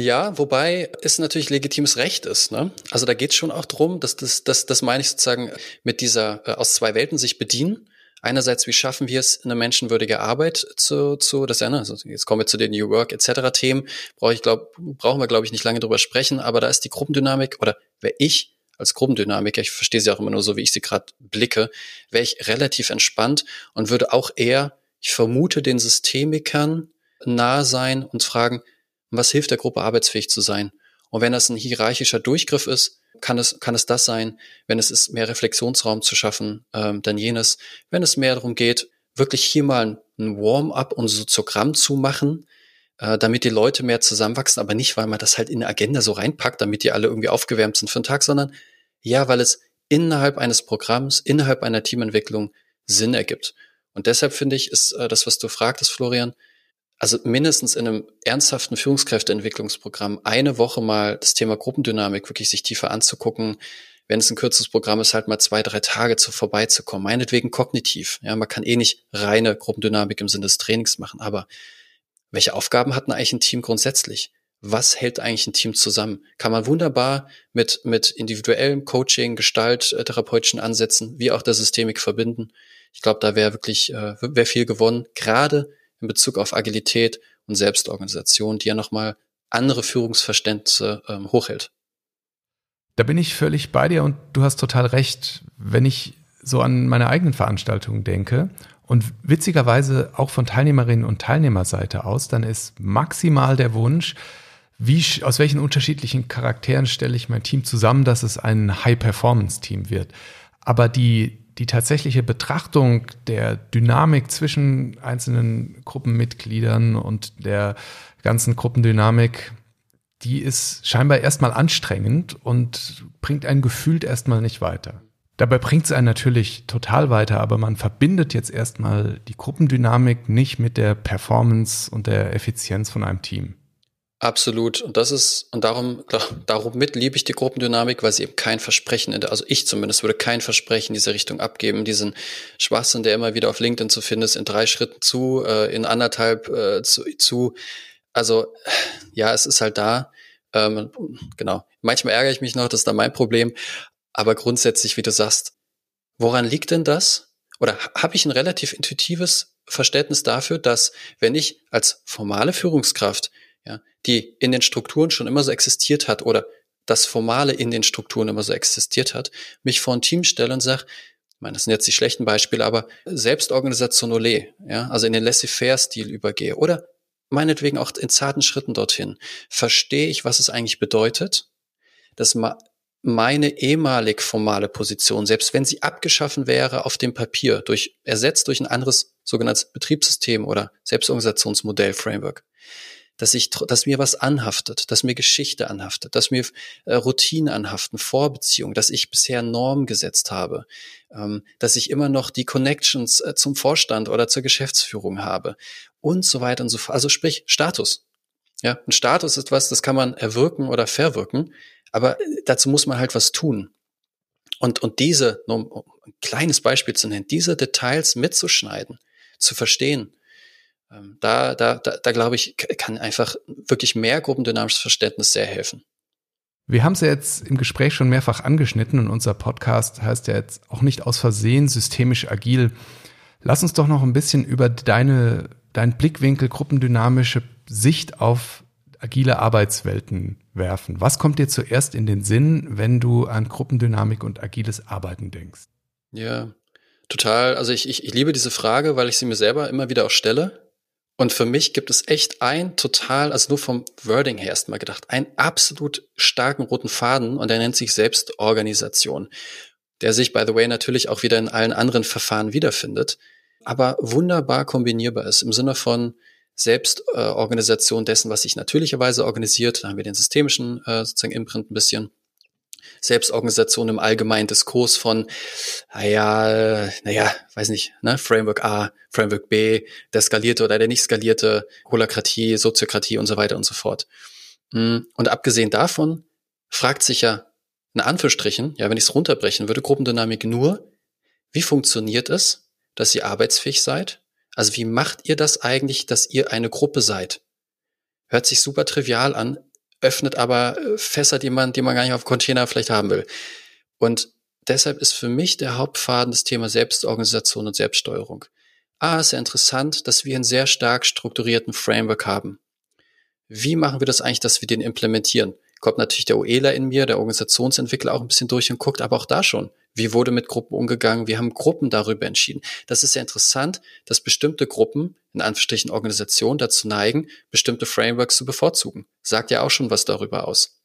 Ja, wobei es natürlich legitimes Recht ist. Ne? Also da geht es schon auch drum, dass das, das, das meine ich sozusagen mit dieser äh, aus zwei Welten sich bedienen einerseits, wie schaffen wir es, eine menschenwürdige Arbeit zu, zu das ja, ne, also jetzt kommen wir zu den New Work etc. Themen, brauche ich glaub, brauchen wir glaube ich nicht lange drüber sprechen, aber da ist die Gruppendynamik oder wäre ich als Gruppendynamiker, ich verstehe sie auch immer nur so, wie ich sie gerade blicke, wäre ich relativ entspannt und würde auch eher, ich vermute, den Systemikern nahe sein und fragen, was hilft der Gruppe arbeitsfähig zu sein? Und wenn das ein hierarchischer Durchgriff ist, kann es, kann es das sein, wenn es ist, mehr Reflexionsraum zu schaffen, ähm, dann jenes. Wenn es mehr darum geht, wirklich hier mal ein Warm-up und Soziogramm zu machen, äh, damit die Leute mehr zusammenwachsen, aber nicht, weil man das halt in eine Agenda so reinpackt, damit die alle irgendwie aufgewärmt sind für den Tag, sondern ja, weil es innerhalb eines Programms, innerhalb einer Teamentwicklung Sinn ergibt. Und deshalb finde ich, ist äh, das, was du fragtest, Florian, also mindestens in einem ernsthaften Führungskräfteentwicklungsprogramm eine Woche mal das Thema Gruppendynamik wirklich sich tiefer anzugucken. Wenn es ein kürzes Programm ist, halt mal zwei, drei Tage zu vorbeizukommen. Meinetwegen kognitiv. Ja, man kann eh nicht reine Gruppendynamik im Sinne des Trainings machen. Aber welche Aufgaben hat eigentlich ein Team grundsätzlich? Was hält eigentlich ein Team zusammen? Kann man wunderbar mit, mit individuellem Coaching, Gestalt, äh, therapeutischen Ansätzen, wie auch der Systemik verbinden. Ich glaube, da wäre wirklich, äh, wäre viel gewonnen. Gerade in Bezug auf Agilität und Selbstorganisation, die ja nochmal andere Führungsverständnisse ähm, hochhält. Da bin ich völlig bei dir und du hast total recht. Wenn ich so an meine eigenen Veranstaltungen denke und witzigerweise auch von Teilnehmerinnen und Teilnehmerseite aus, dann ist maximal der Wunsch, wie, aus welchen unterschiedlichen Charakteren stelle ich mein Team zusammen, dass es ein High-Performance-Team wird. Aber die, die tatsächliche Betrachtung der Dynamik zwischen einzelnen Gruppenmitgliedern und der ganzen Gruppendynamik, die ist scheinbar erstmal anstrengend und bringt einen gefühlt erstmal nicht weiter. Dabei bringt es einen natürlich total weiter, aber man verbindet jetzt erstmal die Gruppendynamik nicht mit der Performance und der Effizienz von einem Team. Absolut. Und das ist, und darum, darum mit liebe ich die Gruppendynamik, weil sie eben kein Versprechen, in der, also ich zumindest würde kein Versprechen in diese Richtung abgeben. Diesen Schwachsinn, der immer wieder auf LinkedIn zu finden ist, in drei Schritten zu, äh, in anderthalb äh, zu, zu. Also, ja, es ist halt da. Ähm, genau. Manchmal ärgere ich mich noch, das ist da mein Problem. Aber grundsätzlich, wie du sagst, woran liegt denn das? Oder habe ich ein relativ intuitives Verständnis dafür, dass wenn ich als formale Führungskraft ja, die in den Strukturen schon immer so existiert hat oder das Formale in den Strukturen immer so existiert hat, mich vor ein Team stelle und sage, ich meine, das sind jetzt die schlechten Beispiele, aber Selbstorganisation ole, ja, also in den Laissez-faire-Stil übergehe oder meinetwegen auch in zarten Schritten dorthin, verstehe ich, was es eigentlich bedeutet, dass meine ehemalig formale Position, selbst wenn sie abgeschaffen wäre auf dem Papier, durch, ersetzt durch ein anderes sogenanntes Betriebssystem oder Selbstorganisationsmodell, Framework, dass ich, dass mir was anhaftet, dass mir Geschichte anhaftet, dass mir äh, Routinen anhaften, Vorbeziehungen, dass ich bisher Normen gesetzt habe, ähm, dass ich immer noch die Connections äh, zum Vorstand oder zur Geschäftsführung habe und so weiter und so fort. Also sprich Status. Ja, ein Status ist was, das kann man erwirken oder verwirken, aber äh, dazu muss man halt was tun. Und, und diese, nur um ein kleines Beispiel zu nennen, diese Details mitzuschneiden, zu verstehen, da, da, da, da glaube ich, kann einfach wirklich mehr gruppendynamisches Verständnis sehr helfen. Wir haben es ja jetzt im Gespräch schon mehrfach angeschnitten und unser Podcast heißt ja jetzt auch nicht aus Versehen systemisch agil. Lass uns doch noch ein bisschen über deine, deinen Blickwinkel, gruppendynamische Sicht auf agile Arbeitswelten werfen. Was kommt dir zuerst in den Sinn, wenn du an Gruppendynamik und agiles Arbeiten denkst? Ja, total. Also ich, ich, ich liebe diese Frage, weil ich sie mir selber immer wieder auch stelle. Und für mich gibt es echt ein total, also nur vom Wording her erstmal gedacht, einen absolut starken roten Faden und der nennt sich Selbstorganisation, der sich, by the way, natürlich auch wieder in allen anderen Verfahren wiederfindet, aber wunderbar kombinierbar ist im Sinne von Selbstorganisation dessen, was sich natürlicherweise organisiert. Da haben wir den systemischen äh, sozusagen Imprint ein bisschen Selbstorganisation im allgemeinen Diskurs von, naja, naja, weiß nicht, ne, Framework A, Framework B, der skalierte oder der nicht skalierte, Holokratie, Soziokratie und so weiter und so fort. Hm, und abgesehen davon fragt sich ja in Anführungsstrichen, ja, wenn ich es runterbrechen würde, Gruppendynamik nur, wie funktioniert es, dass ihr arbeitsfähig seid? Also wie macht ihr das eigentlich, dass ihr eine Gruppe seid? Hört sich super trivial an, öffnet aber äh, Fässer, die man, die man gar nicht auf Container vielleicht haben will. Und deshalb ist für mich der Hauptfaden das Thema Selbstorganisation und Selbststeuerung. Ah, ist ja interessant, dass wir einen sehr stark strukturierten Framework haben. Wie machen wir das eigentlich, dass wir den implementieren? Kommt natürlich der OELA in mir, der Organisationsentwickler auch ein bisschen durch und guckt, aber auch da schon. Wie wurde mit Gruppen umgegangen? Wir haben Gruppen darüber entschieden. Das ist ja interessant, dass bestimmte Gruppen, in Anführungsstrichen Organisationen, dazu neigen, bestimmte Frameworks zu bevorzugen. Sagt ja auch schon was darüber aus.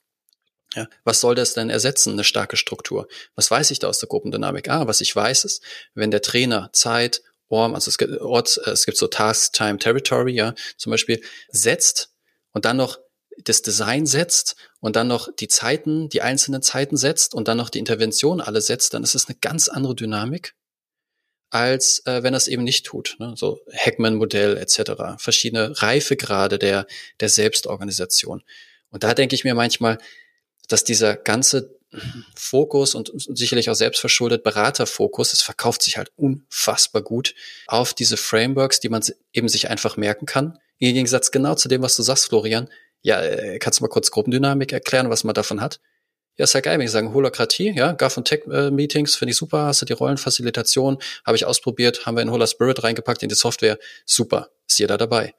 Ja, was soll das denn ersetzen, eine starke Struktur? Was weiß ich da aus der Gruppendynamik? Ah, was ich weiß ist, wenn der Trainer Zeit, Orm, also es gibt, Ort, es gibt so Task, Time, Territory, ja, zum Beispiel, setzt und dann noch das Design setzt und dann noch die Zeiten, die einzelnen Zeiten setzt und dann noch die Intervention alle setzt, dann ist es eine ganz andere Dynamik, als äh, wenn es eben nicht tut. Ne? So Hackman-Modell etc. Verschiedene Reifegrade der, der Selbstorganisation. Und da denke ich mir manchmal, dass dieser ganze Fokus und sicherlich auch selbstverschuldet Beraterfokus, es verkauft sich halt unfassbar gut auf diese Frameworks, die man eben sich einfach merken kann. Im Gegensatz genau zu dem, was du sagst, Florian, ja, äh, kannst du mal kurz Gruppendynamik erklären, was man davon hat? Ja, ist ja geil, wenn ich sagen, Holokratie, ja, Gov und Tech-Meetings, finde ich super, hast du die Rollenfacilitation, habe ich ausprobiert, haben wir in Hola Spirit reingepackt in die Software, super, ist jeder dabei.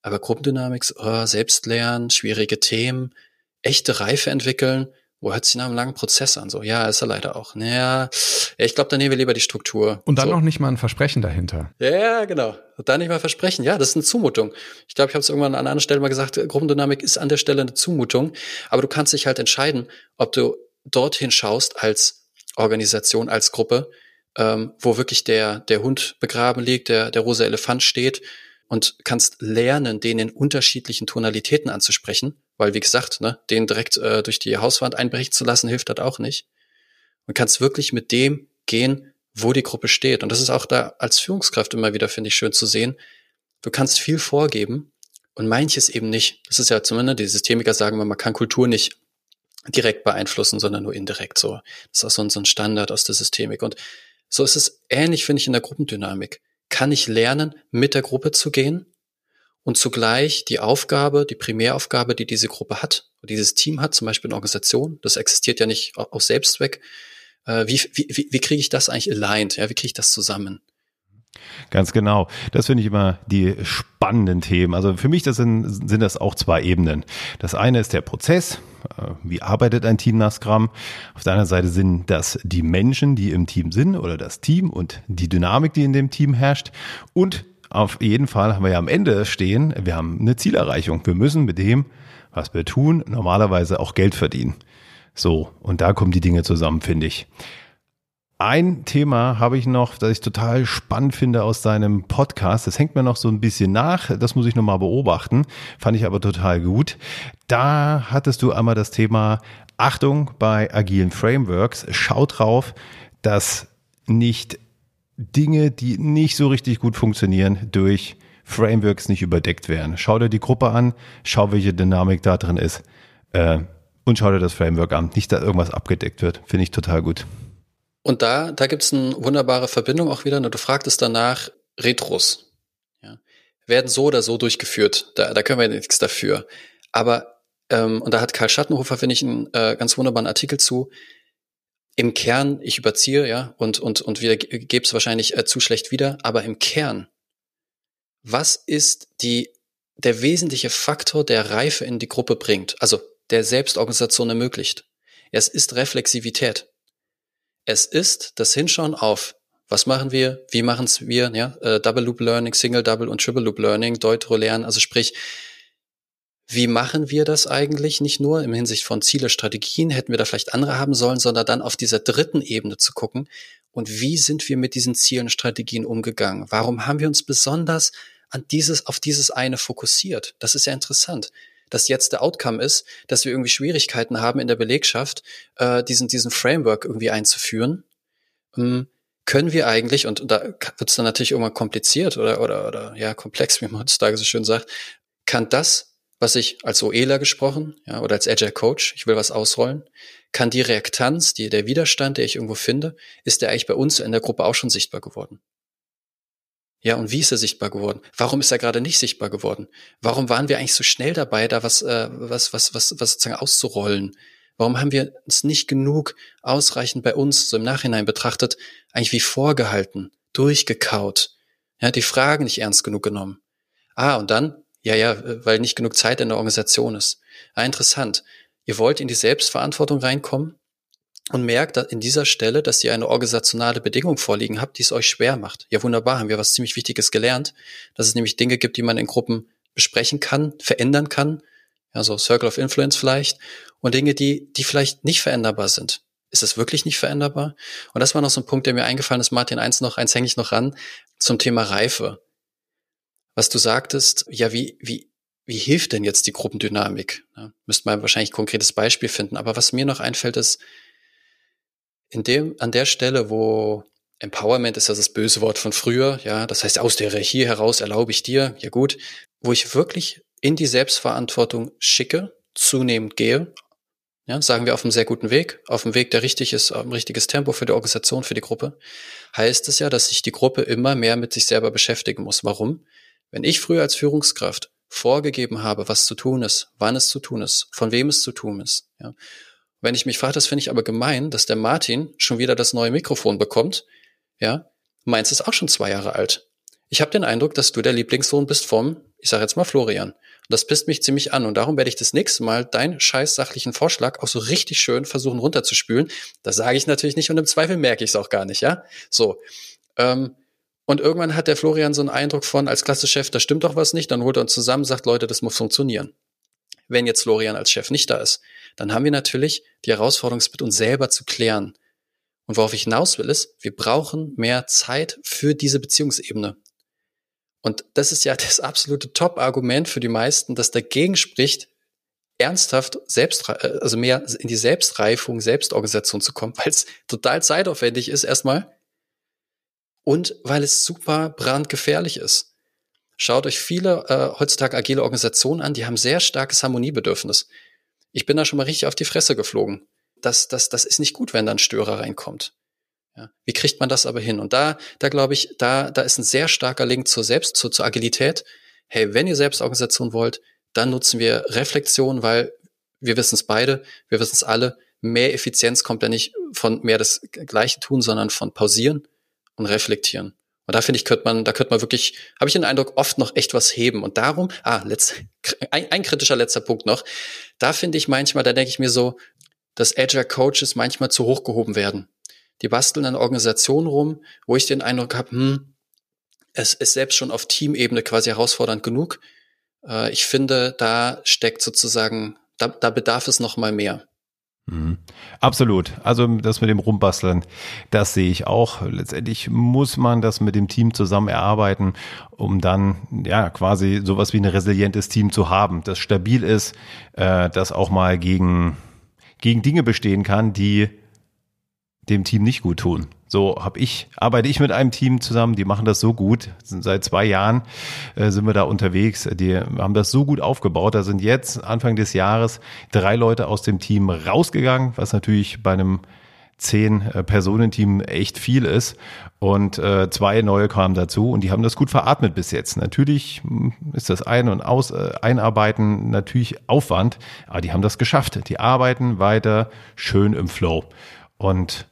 Aber Gruppendynamik, oh, Selbstlernen, schwierige Themen, echte Reife entwickeln, wo hört sich nach einem langen Prozess an? So, ja, ist er leider auch. Naja, ich glaube, dann nehmen wir lieber die Struktur. Und dann so. noch nicht mal ein Versprechen dahinter. Ja, genau. Und dann nicht mal Versprechen. Ja, das ist eine Zumutung. Ich glaube, ich habe es irgendwann an einer anderen Stelle mal gesagt, Gruppendynamik ist an der Stelle eine Zumutung. Aber du kannst dich halt entscheiden, ob du dorthin schaust als Organisation, als Gruppe, ähm, wo wirklich der, der Hund begraben liegt, der, der rosa Elefant steht und kannst lernen, den in unterschiedlichen Tonalitäten anzusprechen weil, wie gesagt, ne, den direkt äh, durch die Hauswand einbrechen zu lassen, hilft das auch nicht. Man kann es wirklich mit dem gehen, wo die Gruppe steht. Und das ist auch da als Führungskraft immer wieder, finde ich, schön zu sehen. Du kannst viel vorgeben, und manches eben nicht. Das ist ja zumindest, die Systemiker sagen, man kann Kultur nicht direkt beeinflussen, sondern nur indirekt so. Das ist auch so ein Standard aus der Systemik. Und so ist es ähnlich, finde ich, in der Gruppendynamik. Kann ich lernen, mit der Gruppe zu gehen und zugleich die Aufgabe, die Primäraufgabe, die diese Gruppe hat, dieses Team hat, zum Beispiel eine Organisation, das existiert ja nicht aus Selbstzweck. Äh, wie, wie, wie, kriege ich das eigentlich aligned? Ja, wie kriege ich das zusammen? Ganz genau. Das finde ich immer die spannenden Themen. Also für mich das sind, sind das auch zwei Ebenen. Das eine ist der Prozess. Äh, wie arbeitet ein Team nach Scrum? Auf der anderen Seite sind das die Menschen, die im Team sind oder das Team und die Dynamik, die in dem Team herrscht. Und auf jeden Fall haben wir ja am Ende stehen, wir haben eine Zielerreichung. Wir müssen mit dem, was wir tun, normalerweise auch Geld verdienen. So, und da kommen die Dinge zusammen, finde ich. Ein Thema habe ich noch, das ich total spannend finde aus deinem Podcast. Das hängt mir noch so ein bisschen nach. Das muss ich nochmal beobachten. Fand ich aber total gut. Da hattest du einmal das Thema Achtung bei agilen Frameworks. Schau drauf, dass nicht Dinge, die nicht so richtig gut funktionieren, durch Frameworks nicht überdeckt werden. Schau dir die Gruppe an, schau, welche Dynamik da drin ist äh, und schau dir das Framework an. Nicht, dass irgendwas abgedeckt wird. Finde ich total gut. Und da, da gibt es eine wunderbare Verbindung auch wieder. Du fragtest danach Retros. Ja. Werden so oder so durchgeführt. Da, da können wir nichts dafür. Aber, ähm, und da hat Karl Schattenhofer, finde ich, einen äh, ganz wunderbaren Artikel zu. Im Kern, ich überziehe, ja, und, und, und wieder gebe es wahrscheinlich äh, zu schlecht wieder, aber im Kern, was ist die, der wesentliche Faktor, der Reife in die Gruppe bringt, also der Selbstorganisation ermöglicht? Es ist Reflexivität. Es ist das Hinschauen auf, was machen wir, wie machen es wir, ja, äh, Double Loop Learning, Single Double und Triple Loop Learning, Deutro lernen, also sprich, wie machen wir das eigentlich nicht nur im Hinsicht von Ziele, Strategien, hätten wir da vielleicht andere haben sollen, sondern dann auf dieser dritten Ebene zu gucken und wie sind wir mit diesen Zielen, Strategien umgegangen? Warum haben wir uns besonders an dieses, auf dieses eine fokussiert? Das ist ja interessant dass jetzt der Outcome ist, dass wir irgendwie Schwierigkeiten haben in der Belegschaft, äh, diesen, diesen Framework irgendwie einzuführen. Ähm, können wir eigentlich, und da wird es dann natürlich irgendwann kompliziert oder, oder, oder ja, komplex, wie man heutzutage so schön sagt, kann das, was ich als OEler gesprochen, ja, oder als Agile Coach, ich will was ausrollen, kann die Reaktanz, die, der Widerstand, der ich irgendwo finde, ist der eigentlich bei uns in der Gruppe auch schon sichtbar geworden. Ja, und wie ist er sichtbar geworden? Warum ist er gerade nicht sichtbar geworden? Warum waren wir eigentlich so schnell dabei, da was, äh, was, was, was, was sozusagen auszurollen? Warum haben wir uns nicht genug ausreichend bei uns, so im Nachhinein betrachtet, eigentlich wie vorgehalten, durchgekaut? Ja, die Fragen nicht ernst genug genommen. Ah, und dann, ja, ja, weil nicht genug Zeit in der Organisation ist. Ah, interessant. Ihr wollt in die Selbstverantwortung reinkommen? und merkt in dieser Stelle, dass ihr eine organisationale Bedingung vorliegen habt, die es euch schwer macht. Ja, wunderbar, haben wir was ziemlich Wichtiges gelernt, dass es nämlich Dinge gibt, die man in Gruppen besprechen kann, verändern kann, ja, so Circle of Influence vielleicht, und Dinge, die, die vielleicht nicht veränderbar sind. Ist es wirklich nicht veränderbar? Und das war noch so ein Punkt, der mir eingefallen ist, Martin, eins noch, eins hänge ich noch ran, zum Thema Reife. Was du sagtest, ja, wie, wie, wie hilft denn jetzt die Gruppendynamik? Ja, müsste man wahrscheinlich ein konkretes Beispiel finden. Aber was mir noch einfällt, ist, in dem, an der Stelle, wo Empowerment ist ja das böse Wort von früher, ja, das heißt, aus der Regie heraus erlaube ich dir, ja gut, wo ich wirklich in die Selbstverantwortung schicke, zunehmend gehe, ja, sagen wir auf einem sehr guten Weg, auf einem Weg, der richtig ist, ein richtiges Tempo für die Organisation, für die Gruppe, heißt es ja, dass sich die Gruppe immer mehr mit sich selber beschäftigen muss. Warum? Wenn ich früher als Führungskraft vorgegeben habe, was zu tun ist, wann es zu tun ist, von wem es zu tun ist, ja, wenn ich mich frage, das finde ich aber gemein, dass der Martin schon wieder das neue Mikrofon bekommt. Ja, meins ist auch schon zwei Jahre alt. Ich habe den Eindruck, dass du der Lieblingssohn bist vom, ich sage jetzt mal Florian. Das pisst mich ziemlich an. Und darum werde ich das nächste Mal deinen scheiß sachlichen Vorschlag auch so richtig schön versuchen runterzuspülen. Das sage ich natürlich nicht und im Zweifel merke ich es auch gar nicht, ja? So. Ähm, und irgendwann hat der Florian so einen Eindruck von, als Klassechef, da stimmt doch was nicht, dann holt er uns zusammen, sagt, Leute, das muss funktionieren. Wenn jetzt Florian als Chef nicht da ist, dann haben wir natürlich die Herausforderung, es mit uns selber zu klären. Und worauf ich hinaus will, ist, wir brauchen mehr Zeit für diese Beziehungsebene. Und das ist ja [laughs] das absolute Top-Argument für die meisten, das dagegen spricht, ernsthaft selbst, äh, also mehr in die Selbstreifung, Selbstorganisation zu kommen, [laughs] weil es total zeitaufwendig ist erstmal und weil es super brandgefährlich ist. Schaut euch viele äh, heutzutage agile Organisationen an, die haben sehr starkes Harmoniebedürfnis. Ich bin da schon mal richtig auf die Fresse geflogen. Das, das, das ist nicht gut, wenn da ein Störer reinkommt. Ja. Wie kriegt man das aber hin? Und da, da glaube ich, da, da ist ein sehr starker Link zur Selbst, zur, zur Agilität. Hey, wenn ihr Selbstorganisation wollt, dann nutzen wir Reflexion, weil wir wissen es beide, wir wissen es alle, mehr Effizienz kommt ja nicht von mehr das Gleiche tun, sondern von pausieren und reflektieren. Und da finde ich, könnte man, da könnte man wirklich, habe ich den Eindruck, oft noch echt was heben. Und darum, ah, letzt, [laughs] ein, ein kritischer letzter Punkt noch. Da finde ich manchmal, da denke ich mir so, dass Agile Coaches manchmal zu hoch gehoben werden. Die basteln an Organisationen rum, wo ich den Eindruck habe, hm, es ist selbst schon auf Teamebene quasi herausfordernd genug. Äh, ich finde, da steckt sozusagen, da, da bedarf es noch mal mehr. Mhm. Absolut. Also das mit dem Rumbasteln, das sehe ich auch. Letztendlich muss man das mit dem Team zusammen erarbeiten, um dann ja quasi sowas wie ein resilientes Team zu haben, das stabil ist, äh, das auch mal gegen, gegen Dinge bestehen kann, die dem Team nicht gut tun. So habe ich, arbeite ich mit einem Team zusammen, die machen das so gut. Seit zwei Jahren äh, sind wir da unterwegs. Die haben das so gut aufgebaut. Da sind jetzt Anfang des Jahres drei Leute aus dem Team rausgegangen, was natürlich bei einem zehn äh, Personenteam echt viel ist. Und äh, zwei neue kamen dazu und die haben das gut veratmet bis jetzt. Natürlich hm, ist das Ein- und Aus äh, Einarbeiten natürlich Aufwand, aber die haben das geschafft. Die arbeiten weiter schön im Flow. Und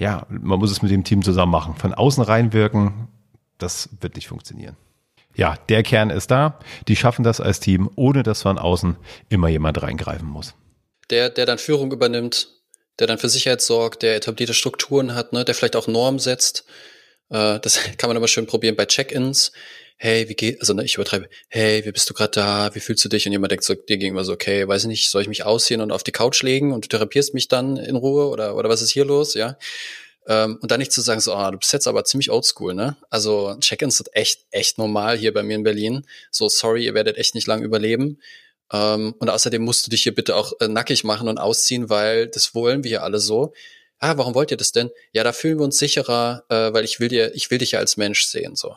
ja, man muss es mit dem Team zusammen machen. Von außen reinwirken, das wird nicht funktionieren. Ja, der Kern ist da. Die schaffen das als Team, ohne dass von außen immer jemand reingreifen muss. Der, der dann Führung übernimmt, der dann für Sicherheit sorgt, der etablierte Strukturen hat, ne, der vielleicht auch Normen setzt. Äh, das [laughs] kann man immer schön probieren bei Check-ins. Hey, wie geht, also ne, ich übertreibe, hey, wie bist du gerade da? Wie fühlst du dich? Und jemand denkt so dir gegenüber so, okay, weiß ich nicht, soll ich mich ausziehen und auf die Couch legen und du therapierst mich dann in Ruhe oder, oder was ist hier los? Ja. Ähm, und dann nicht zu sagen, so, ah, du bist jetzt aber ziemlich oldschool, ne? Also Check-ins sind echt, echt normal hier bei mir in Berlin. So, sorry, ihr werdet echt nicht lang überleben. Ähm, und außerdem musst du dich hier bitte auch äh, nackig machen und ausziehen, weil das wollen wir hier alle so. Ah, warum wollt ihr das denn? Ja, da fühlen wir uns sicherer, äh, weil ich will dir, ich will dich ja als Mensch sehen, so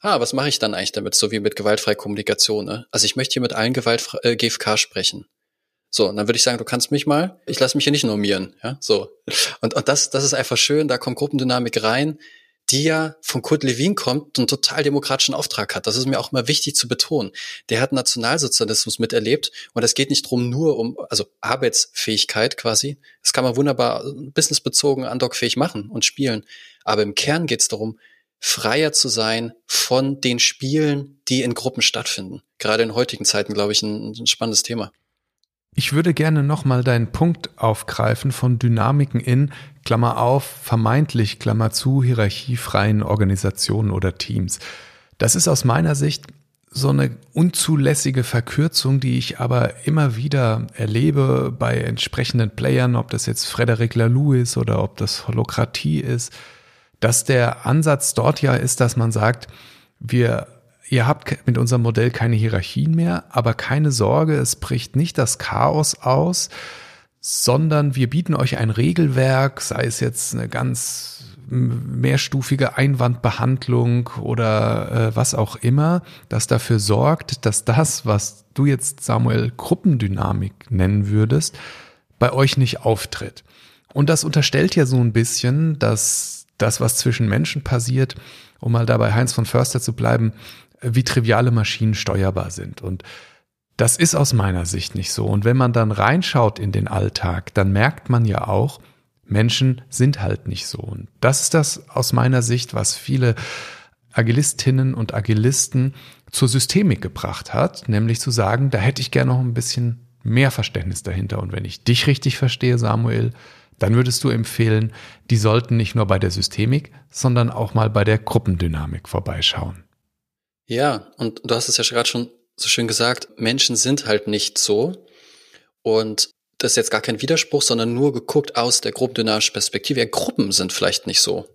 ah, was mache ich dann eigentlich damit, so wie mit gewaltfreier Kommunikation, ne? Also ich möchte hier mit allen Gewalt äh, GFK sprechen. So, und dann würde ich sagen, du kannst mich mal, ich lasse mich hier nicht normieren, ja, so. Und, und das, das ist einfach schön, da kommt Gruppendynamik rein, die ja von Kurt Lewin kommt und total demokratischen Auftrag hat. Das ist mir auch immer wichtig zu betonen. Der hat Nationalsozialismus miterlebt und es geht nicht drum nur um, also Arbeitsfähigkeit quasi. Das kann man wunderbar businessbezogen andockfähig machen und spielen. Aber im Kern geht es darum, freier zu sein von den Spielen, die in Gruppen stattfinden. Gerade in heutigen Zeiten, glaube ich, ein, ein spannendes Thema. Ich würde gerne nochmal deinen Punkt aufgreifen von Dynamiken in, Klammer auf, vermeintlich, Klammer zu, hierarchiefreien Organisationen oder Teams. Das ist aus meiner Sicht so eine unzulässige Verkürzung, die ich aber immer wieder erlebe bei entsprechenden Playern, ob das jetzt Frederic Laloux ist oder ob das Holokratie ist dass der Ansatz dort ja ist, dass man sagt, wir, ihr habt mit unserem Modell keine Hierarchien mehr, aber keine Sorge, es bricht nicht das Chaos aus, sondern wir bieten euch ein Regelwerk, sei es jetzt eine ganz mehrstufige Einwandbehandlung oder äh, was auch immer, das dafür sorgt, dass das, was du jetzt Samuel Gruppendynamik nennen würdest, bei euch nicht auftritt. Und das unterstellt ja so ein bisschen, dass das, was zwischen Menschen passiert, um mal dabei Heinz von Förster zu bleiben, wie triviale Maschinen steuerbar sind. Und das ist aus meiner Sicht nicht so. Und wenn man dann reinschaut in den Alltag, dann merkt man ja auch, Menschen sind halt nicht so. Und das ist das aus meiner Sicht, was viele Agilistinnen und Agilisten zur Systemik gebracht hat, nämlich zu sagen, da hätte ich gerne noch ein bisschen mehr Verständnis dahinter. Und wenn ich dich richtig verstehe, Samuel, dann würdest du empfehlen, die sollten nicht nur bei der Systemik, sondern auch mal bei der Gruppendynamik vorbeischauen. Ja, und du hast es ja gerade schon so schön gesagt, Menschen sind halt nicht so. Und das ist jetzt gar kein Widerspruch, sondern nur geguckt aus der gruppendynamischen Perspektive. Ja, Gruppen sind vielleicht nicht so.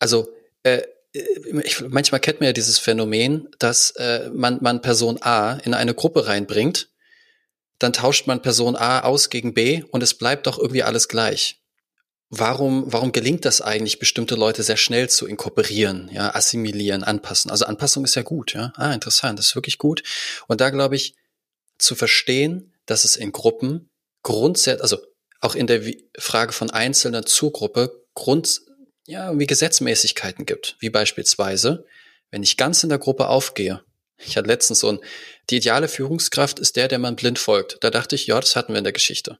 Also, äh, ich, manchmal kennt man ja dieses Phänomen, dass äh, man, man Person A in eine Gruppe reinbringt dann tauscht man Person A aus gegen B und es bleibt doch irgendwie alles gleich. warum, warum gelingt das eigentlich, bestimmte Leute sehr schnell zu inkorporieren, ja, assimilieren, anpassen? Also Anpassung ist ja gut, ja. Ah, interessant, das ist wirklich gut. Und da glaube ich, zu verstehen, dass es in Gruppen grundsätzlich, also auch in der Frage von Einzelner zur Gruppe Grund, ja, wie Gesetzmäßigkeiten gibt, wie beispielsweise, wenn ich ganz in der Gruppe aufgehe. Ich hatte letztens so ein, die ideale Führungskraft ist der, der man blind folgt. Da dachte ich, ja, das hatten wir in der Geschichte.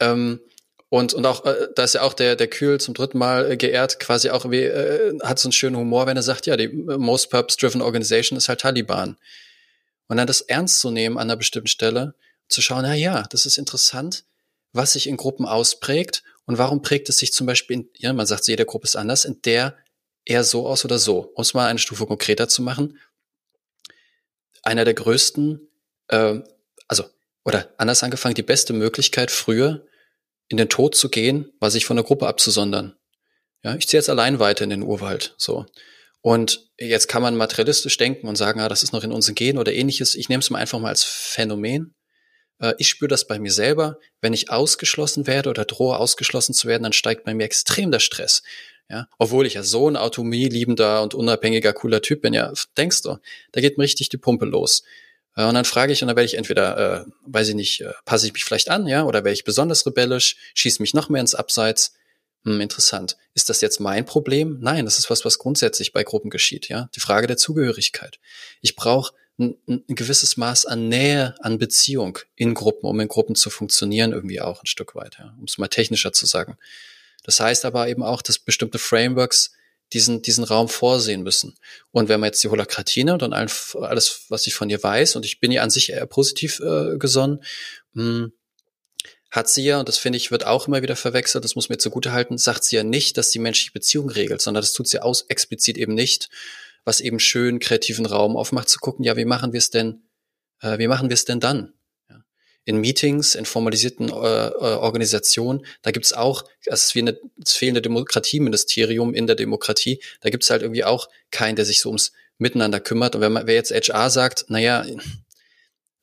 Ähm, und, und auch, äh, da ist ja auch der, der Kühl zum dritten Mal äh, geehrt, quasi auch wie, äh, hat so einen schönen Humor, wenn er sagt, ja, die most purpose-driven Organization ist halt Taliban. Und dann das ernst zu nehmen an einer bestimmten Stelle, zu schauen, na ja, das ist interessant, was sich in Gruppen ausprägt und warum prägt es sich zum Beispiel, in, ja, man sagt, jede Gruppe ist anders, in der eher so aus oder so. Um es mal eine Stufe konkreter zu machen. Einer der größten, äh, also, oder anders angefangen, die beste Möglichkeit früher in den Tod zu gehen, war sich von der Gruppe abzusondern. Ja, ich ziehe jetzt allein weiter in den Urwald, so. Und jetzt kann man materialistisch denken und sagen, ah, das ist noch in unseren Genen oder ähnliches. Ich nehme es mal einfach mal als Phänomen. Äh, ich spüre das bei mir selber. Wenn ich ausgeschlossen werde oder drohe, ausgeschlossen zu werden, dann steigt bei mir extrem der Stress. Ja, obwohl ich ja so ein autonomieliebender und unabhängiger, cooler Typ bin, ja, denkst du, da geht mir richtig die Pumpe los. Äh, und dann frage ich, und dann werde ich entweder, äh, weiß ich nicht, äh, passe ich mich vielleicht an, ja, oder werde ich besonders rebellisch, schieße mich noch mehr ins Abseits. Hm, interessant. Ist das jetzt mein Problem? Nein, das ist was, was grundsätzlich bei Gruppen geschieht, ja. Die Frage der Zugehörigkeit. Ich brauche ein, ein gewisses Maß an Nähe, an Beziehung in Gruppen, um in Gruppen zu funktionieren, irgendwie auch ein Stück weit, ja, um es mal technischer zu sagen. Das heißt aber eben auch, dass bestimmte Frameworks diesen, diesen Raum vorsehen müssen. Und wenn man jetzt die Holokratie nimmt und alles, was ich von ihr weiß, und ich bin ihr an sich eher positiv äh, gesonnen, hm, hat sie ja, und das finde ich, wird auch immer wieder verwechselt, das muss mir zugute halten, sagt sie ja nicht, dass die menschliche Beziehung regelt, sondern das tut sie aus explizit eben nicht, was eben schön kreativen Raum aufmacht, zu gucken, ja, wie machen wir es denn, äh, wie machen wir es denn dann? In Meetings, in formalisierten äh, äh, Organisationen, da gibt's auch, es ist wie eine, das fehlende Demokratieministerium in der Demokratie, da gibt's halt irgendwie auch keinen, der sich so ums Miteinander kümmert. Und wenn man, wer jetzt HR sagt, naja,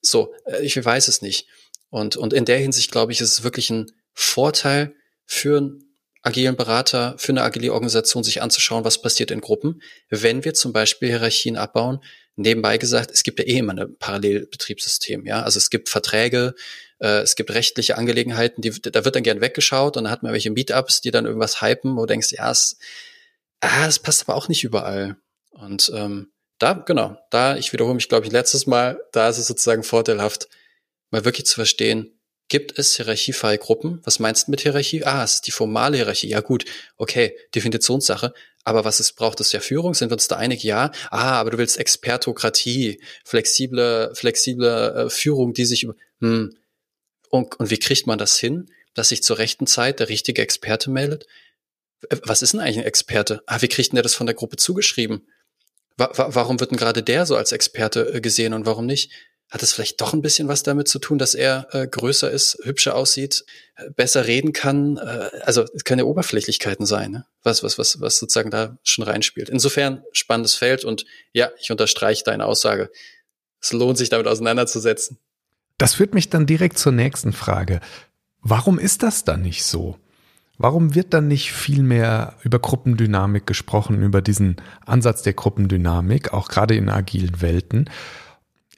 so, äh, ich weiß es nicht. Und, und in der Hinsicht, glaube ich, ist es wirklich ein Vorteil für einen agilen Berater, für eine agile Organisation, sich anzuschauen, was passiert in Gruppen, wenn wir zum Beispiel Hierarchien abbauen, nebenbei gesagt, es gibt ja eh immer ein Parallelbetriebssystem, ja. Also es gibt Verträge, äh, es gibt rechtliche Angelegenheiten, die, da wird dann gern weggeschaut und dann hat man welche Meetups, die dann irgendwas hypen, wo du denkst, ja, es, ah, es passt aber auch nicht überall. Und ähm, da, genau, da, ich wiederhole mich, glaube ich, letztes Mal, da ist es sozusagen vorteilhaft, mal wirklich zu verstehen, Gibt es hierarchiefreie Gruppen? Was meinst du mit Hierarchie? Ah, es ist die formale Hierarchie. Ja gut, okay, Definitionssache. Aber was es braucht, ist ja Führung. Sind wir uns da einig? Ja. Ah, aber du willst Expertokratie, flexible, flexible äh, Führung, die sich über. Hm. Und, und wie kriegt man das hin, dass sich zur rechten Zeit der richtige Experte meldet? Was ist denn eigentlich ein Experte? Ah, wie kriegt denn der das von der Gruppe zugeschrieben? Wa warum wird denn gerade der so als Experte äh, gesehen und warum nicht? Hat es vielleicht doch ein bisschen was damit zu tun, dass er äh, größer ist, hübscher aussieht, äh, besser reden kann? Äh, also es können ja Oberflächlichkeiten sein, ne? was, was, was, was sozusagen da schon reinspielt. Insofern spannendes Feld und ja, ich unterstreiche deine Aussage. Es lohnt sich damit auseinanderzusetzen. Das führt mich dann direkt zur nächsten Frage. Warum ist das dann nicht so? Warum wird dann nicht viel mehr über Gruppendynamik gesprochen, über diesen Ansatz der Gruppendynamik, auch gerade in agilen Welten?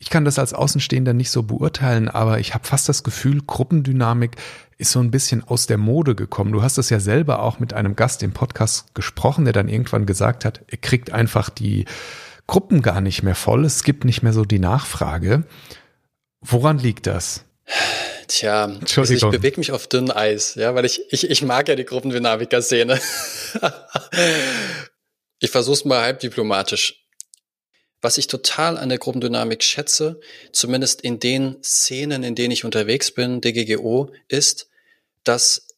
Ich kann das als Außenstehender nicht so beurteilen, aber ich habe fast das Gefühl, Gruppendynamik ist so ein bisschen aus der Mode gekommen. Du hast es ja selber auch mit einem Gast im Podcast gesprochen, der dann irgendwann gesagt hat, er kriegt einfach die Gruppen gar nicht mehr voll. Es gibt nicht mehr so die Nachfrage. Woran liegt das? Tja, also ich bewege mich auf dünnem Eis, ja, weil ich, ich, ich mag ja die Gruppendynamiker-Szene. [laughs] ich versuche es mal halb diplomatisch. Was ich total an der Gruppendynamik schätze, zumindest in den Szenen, in denen ich unterwegs bin, DGGO, ist, dass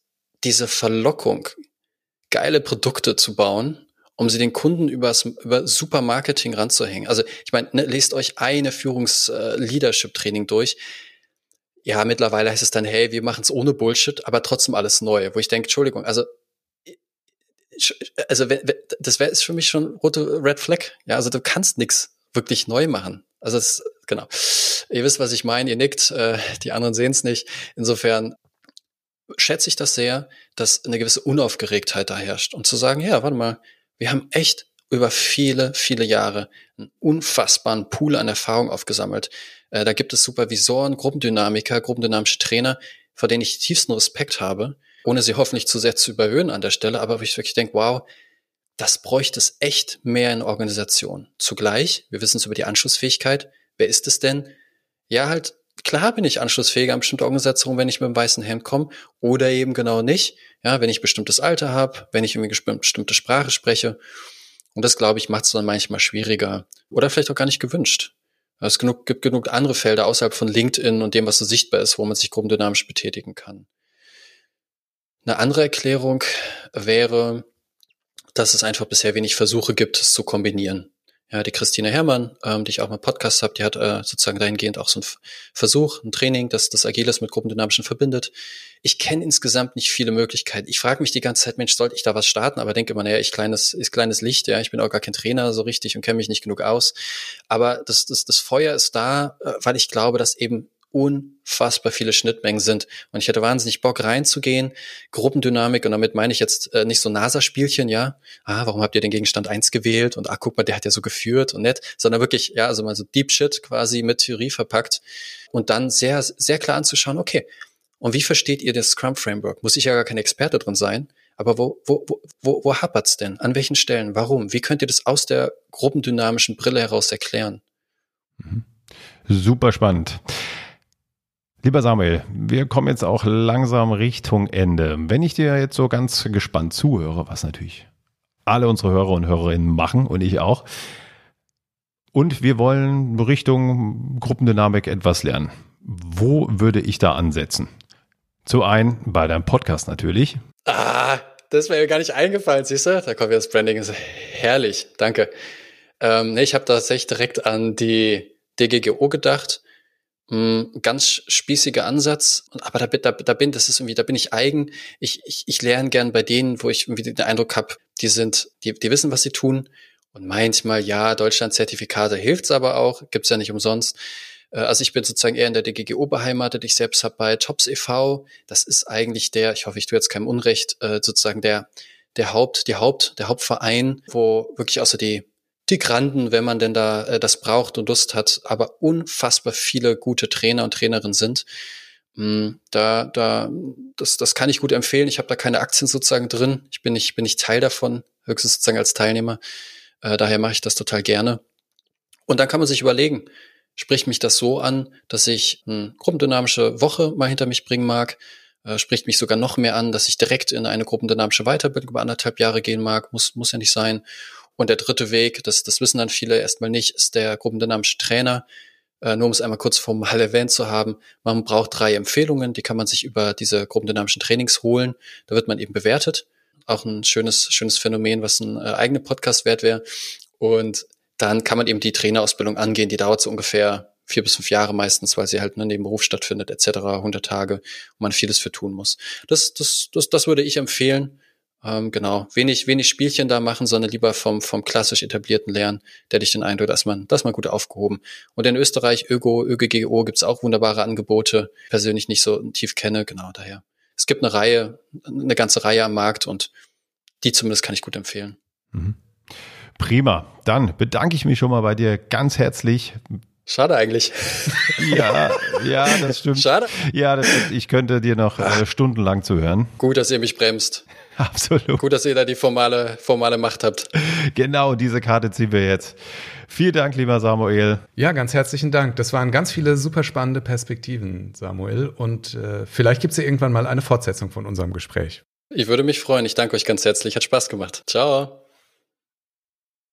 diese Verlockung, geile Produkte zu bauen, um sie den Kunden übers, über Supermarketing ranzuhängen. Also ich meine, ne, lest euch eine Führungs-Leadership-Training durch. Ja, mittlerweile heißt es dann, hey, wir machen es ohne Bullshit, aber trotzdem alles neu. Wo ich denke, Entschuldigung, also also wenn, das wäre für mich schon rote Red Flag. Ja, also du kannst nix wirklich neu machen. Also es, genau. Ihr wisst, was ich meine, ihr nickt, äh, die anderen sehen es nicht. Insofern, schätze ich das sehr, dass eine gewisse Unaufgeregtheit da herrscht und zu sagen, ja, warte mal, wir haben echt über viele, viele Jahre einen unfassbaren Pool an Erfahrung aufgesammelt. Äh, da gibt es Supervisoren, Gruppendynamiker, gruppendynamische Trainer, vor denen ich tiefsten Respekt habe, ohne sie hoffentlich zu sehr zu überhöhen an der Stelle, aber wo ich wirklich denke, wow, das bräuchte es echt mehr in Organisation. Zugleich, wir wissen es über die Anschlussfähigkeit, wer ist es denn? Ja, halt, klar bin ich anschlussfähiger an bestimmte Organisationen, wenn ich mit dem weißen Hemd komme, oder eben genau nicht. Ja, wenn ich bestimmtes Alter habe, wenn ich irgendwie bestimmte Sprache spreche. Und das, glaube ich, macht es dann manchmal schwieriger oder vielleicht auch gar nicht gewünscht. Es gibt genug andere Felder außerhalb von LinkedIn und dem, was so sichtbar ist, wo man sich gruppendynamisch betätigen kann. Eine andere Erklärung wäre, dass es einfach bisher wenig Versuche gibt, es zu kombinieren. Ja, die Christine Herrmann, ähm, die ich auch mal Podcast habe, die hat äh, sozusagen dahingehend auch so einen Versuch, ein Training, das das Agiles mit Gruppendynamischen verbindet. Ich kenne insgesamt nicht viele Möglichkeiten. Ich frage mich die ganze Zeit, Mensch, sollte ich da was starten? Aber denke immer, naja, ich kleines, ist kleines Licht, ja, ich bin auch gar kein Trainer so richtig und kenne mich nicht genug aus. Aber das, das, das Feuer ist da, äh, weil ich glaube, dass eben unfassbar viele Schnittmengen sind. Und ich hätte wahnsinnig Bock reinzugehen. Gruppendynamik, und damit meine ich jetzt äh, nicht so NASA-Spielchen, ja. Ah, warum habt ihr den Gegenstand eins gewählt? Und ah, guck mal, der hat ja so geführt und nett, sondern wirklich, ja, also mal so Deep Shit quasi mit Theorie verpackt. Und dann sehr, sehr klar anzuschauen, okay, und wie versteht ihr das Scrum-Framework? Muss ich ja gar kein Experte drin sein. Aber wo, wo, wo, wo, wo hapert's denn? An welchen Stellen? Warum? Wie könnt ihr das aus der gruppendynamischen Brille heraus erklären? Mhm. Super spannend. Lieber Samuel, wir kommen jetzt auch langsam Richtung Ende. Wenn ich dir jetzt so ganz gespannt zuhöre, was natürlich alle unsere Hörer und Hörerinnen machen und ich auch, und wir wollen Richtung Gruppendynamik etwas lernen. Wo würde ich da ansetzen? Zu einen bei deinem Podcast natürlich. Ah, das wäre mir gar nicht eingefallen, siehst du? Da kommt jetzt Branding. Ist herrlich, danke. Ähm, ich habe tatsächlich direkt an die DGGO gedacht Mm, ganz spießiger Ansatz, aber da, da, da bin, das ist irgendwie, da bin ich eigen. Ich, ich, ich lerne gern bei denen, wo ich irgendwie den Eindruck habe, die sind, die, die wissen, was sie tun. Und manchmal, ja, Deutschland-Zertifikate hilft's aber auch, gibt's ja nicht umsonst. Äh, also ich bin sozusagen eher in der DGGO beheimatet. Ich selbst habe bei Tops e.V., das ist eigentlich der, ich hoffe, ich tue jetzt keinem Unrecht, äh, sozusagen der, der Haupt, die Haupt, der Hauptverein, wo wirklich außer die die Granden, wenn man denn da äh, das braucht und Lust hat, aber unfassbar viele gute Trainer und Trainerinnen sind. Mm, da, da, das, das kann ich gut empfehlen. Ich habe da keine Aktien sozusagen drin. Ich bin nicht, bin nicht Teil davon, höchstens sozusagen als Teilnehmer. Äh, daher mache ich das total gerne. Und dann kann man sich überlegen, spricht mich das so an, dass ich eine gruppendynamische Woche mal hinter mich bringen mag? Äh, spricht mich sogar noch mehr an, dass ich direkt in eine gruppendynamische Weiterbildung über anderthalb Jahre gehen mag? Muss, muss ja nicht sein. Und der dritte Weg, das, das wissen dann viele erstmal nicht, ist der gruppendynamische Trainer. Äh, nur um es einmal kurz formal erwähnt zu haben, man braucht drei Empfehlungen, die kann man sich über diese gruppendynamischen Trainings holen. Da wird man eben bewertet. Auch ein schönes, schönes Phänomen, was ein äh, eigener Podcast wert wäre. Und dann kann man eben die Trainerausbildung angehen. Die dauert so ungefähr vier bis fünf Jahre meistens, weil sie halt ne, neben Beruf stattfindet, etc., 100 Tage, wo man vieles für tun muss. Das, das, das, das würde ich empfehlen. Ähm, genau, wenig, wenig Spielchen da machen, sondern lieber vom, vom klassisch etablierten lernen, der dich den Eindruck, dass man, dass man gut aufgehoben. Und in Österreich, ÖGO, ÖGGO gibt's auch wunderbare Angebote, persönlich nicht so tief kenne, genau daher. Es gibt eine Reihe, eine ganze Reihe am Markt und die zumindest kann ich gut empfehlen. Mhm. Prima. Dann bedanke ich mich schon mal bei dir ganz herzlich. Schade eigentlich. Ja, ja, [laughs] das stimmt. Schade. Ja, das stimmt. Ich könnte dir noch äh, stundenlang zuhören. Gut, dass ihr mich bremst. [laughs] Absolut. Gut, dass ihr da die formale, formale Macht habt. Genau, diese Karte ziehen wir jetzt. Vielen Dank, lieber Samuel. Ja, ganz herzlichen Dank. Das waren ganz viele super spannende Perspektiven, Samuel. Und äh, vielleicht gibt es ja irgendwann mal eine Fortsetzung von unserem Gespräch. Ich würde mich freuen. Ich danke euch ganz herzlich. Hat Spaß gemacht. Ciao.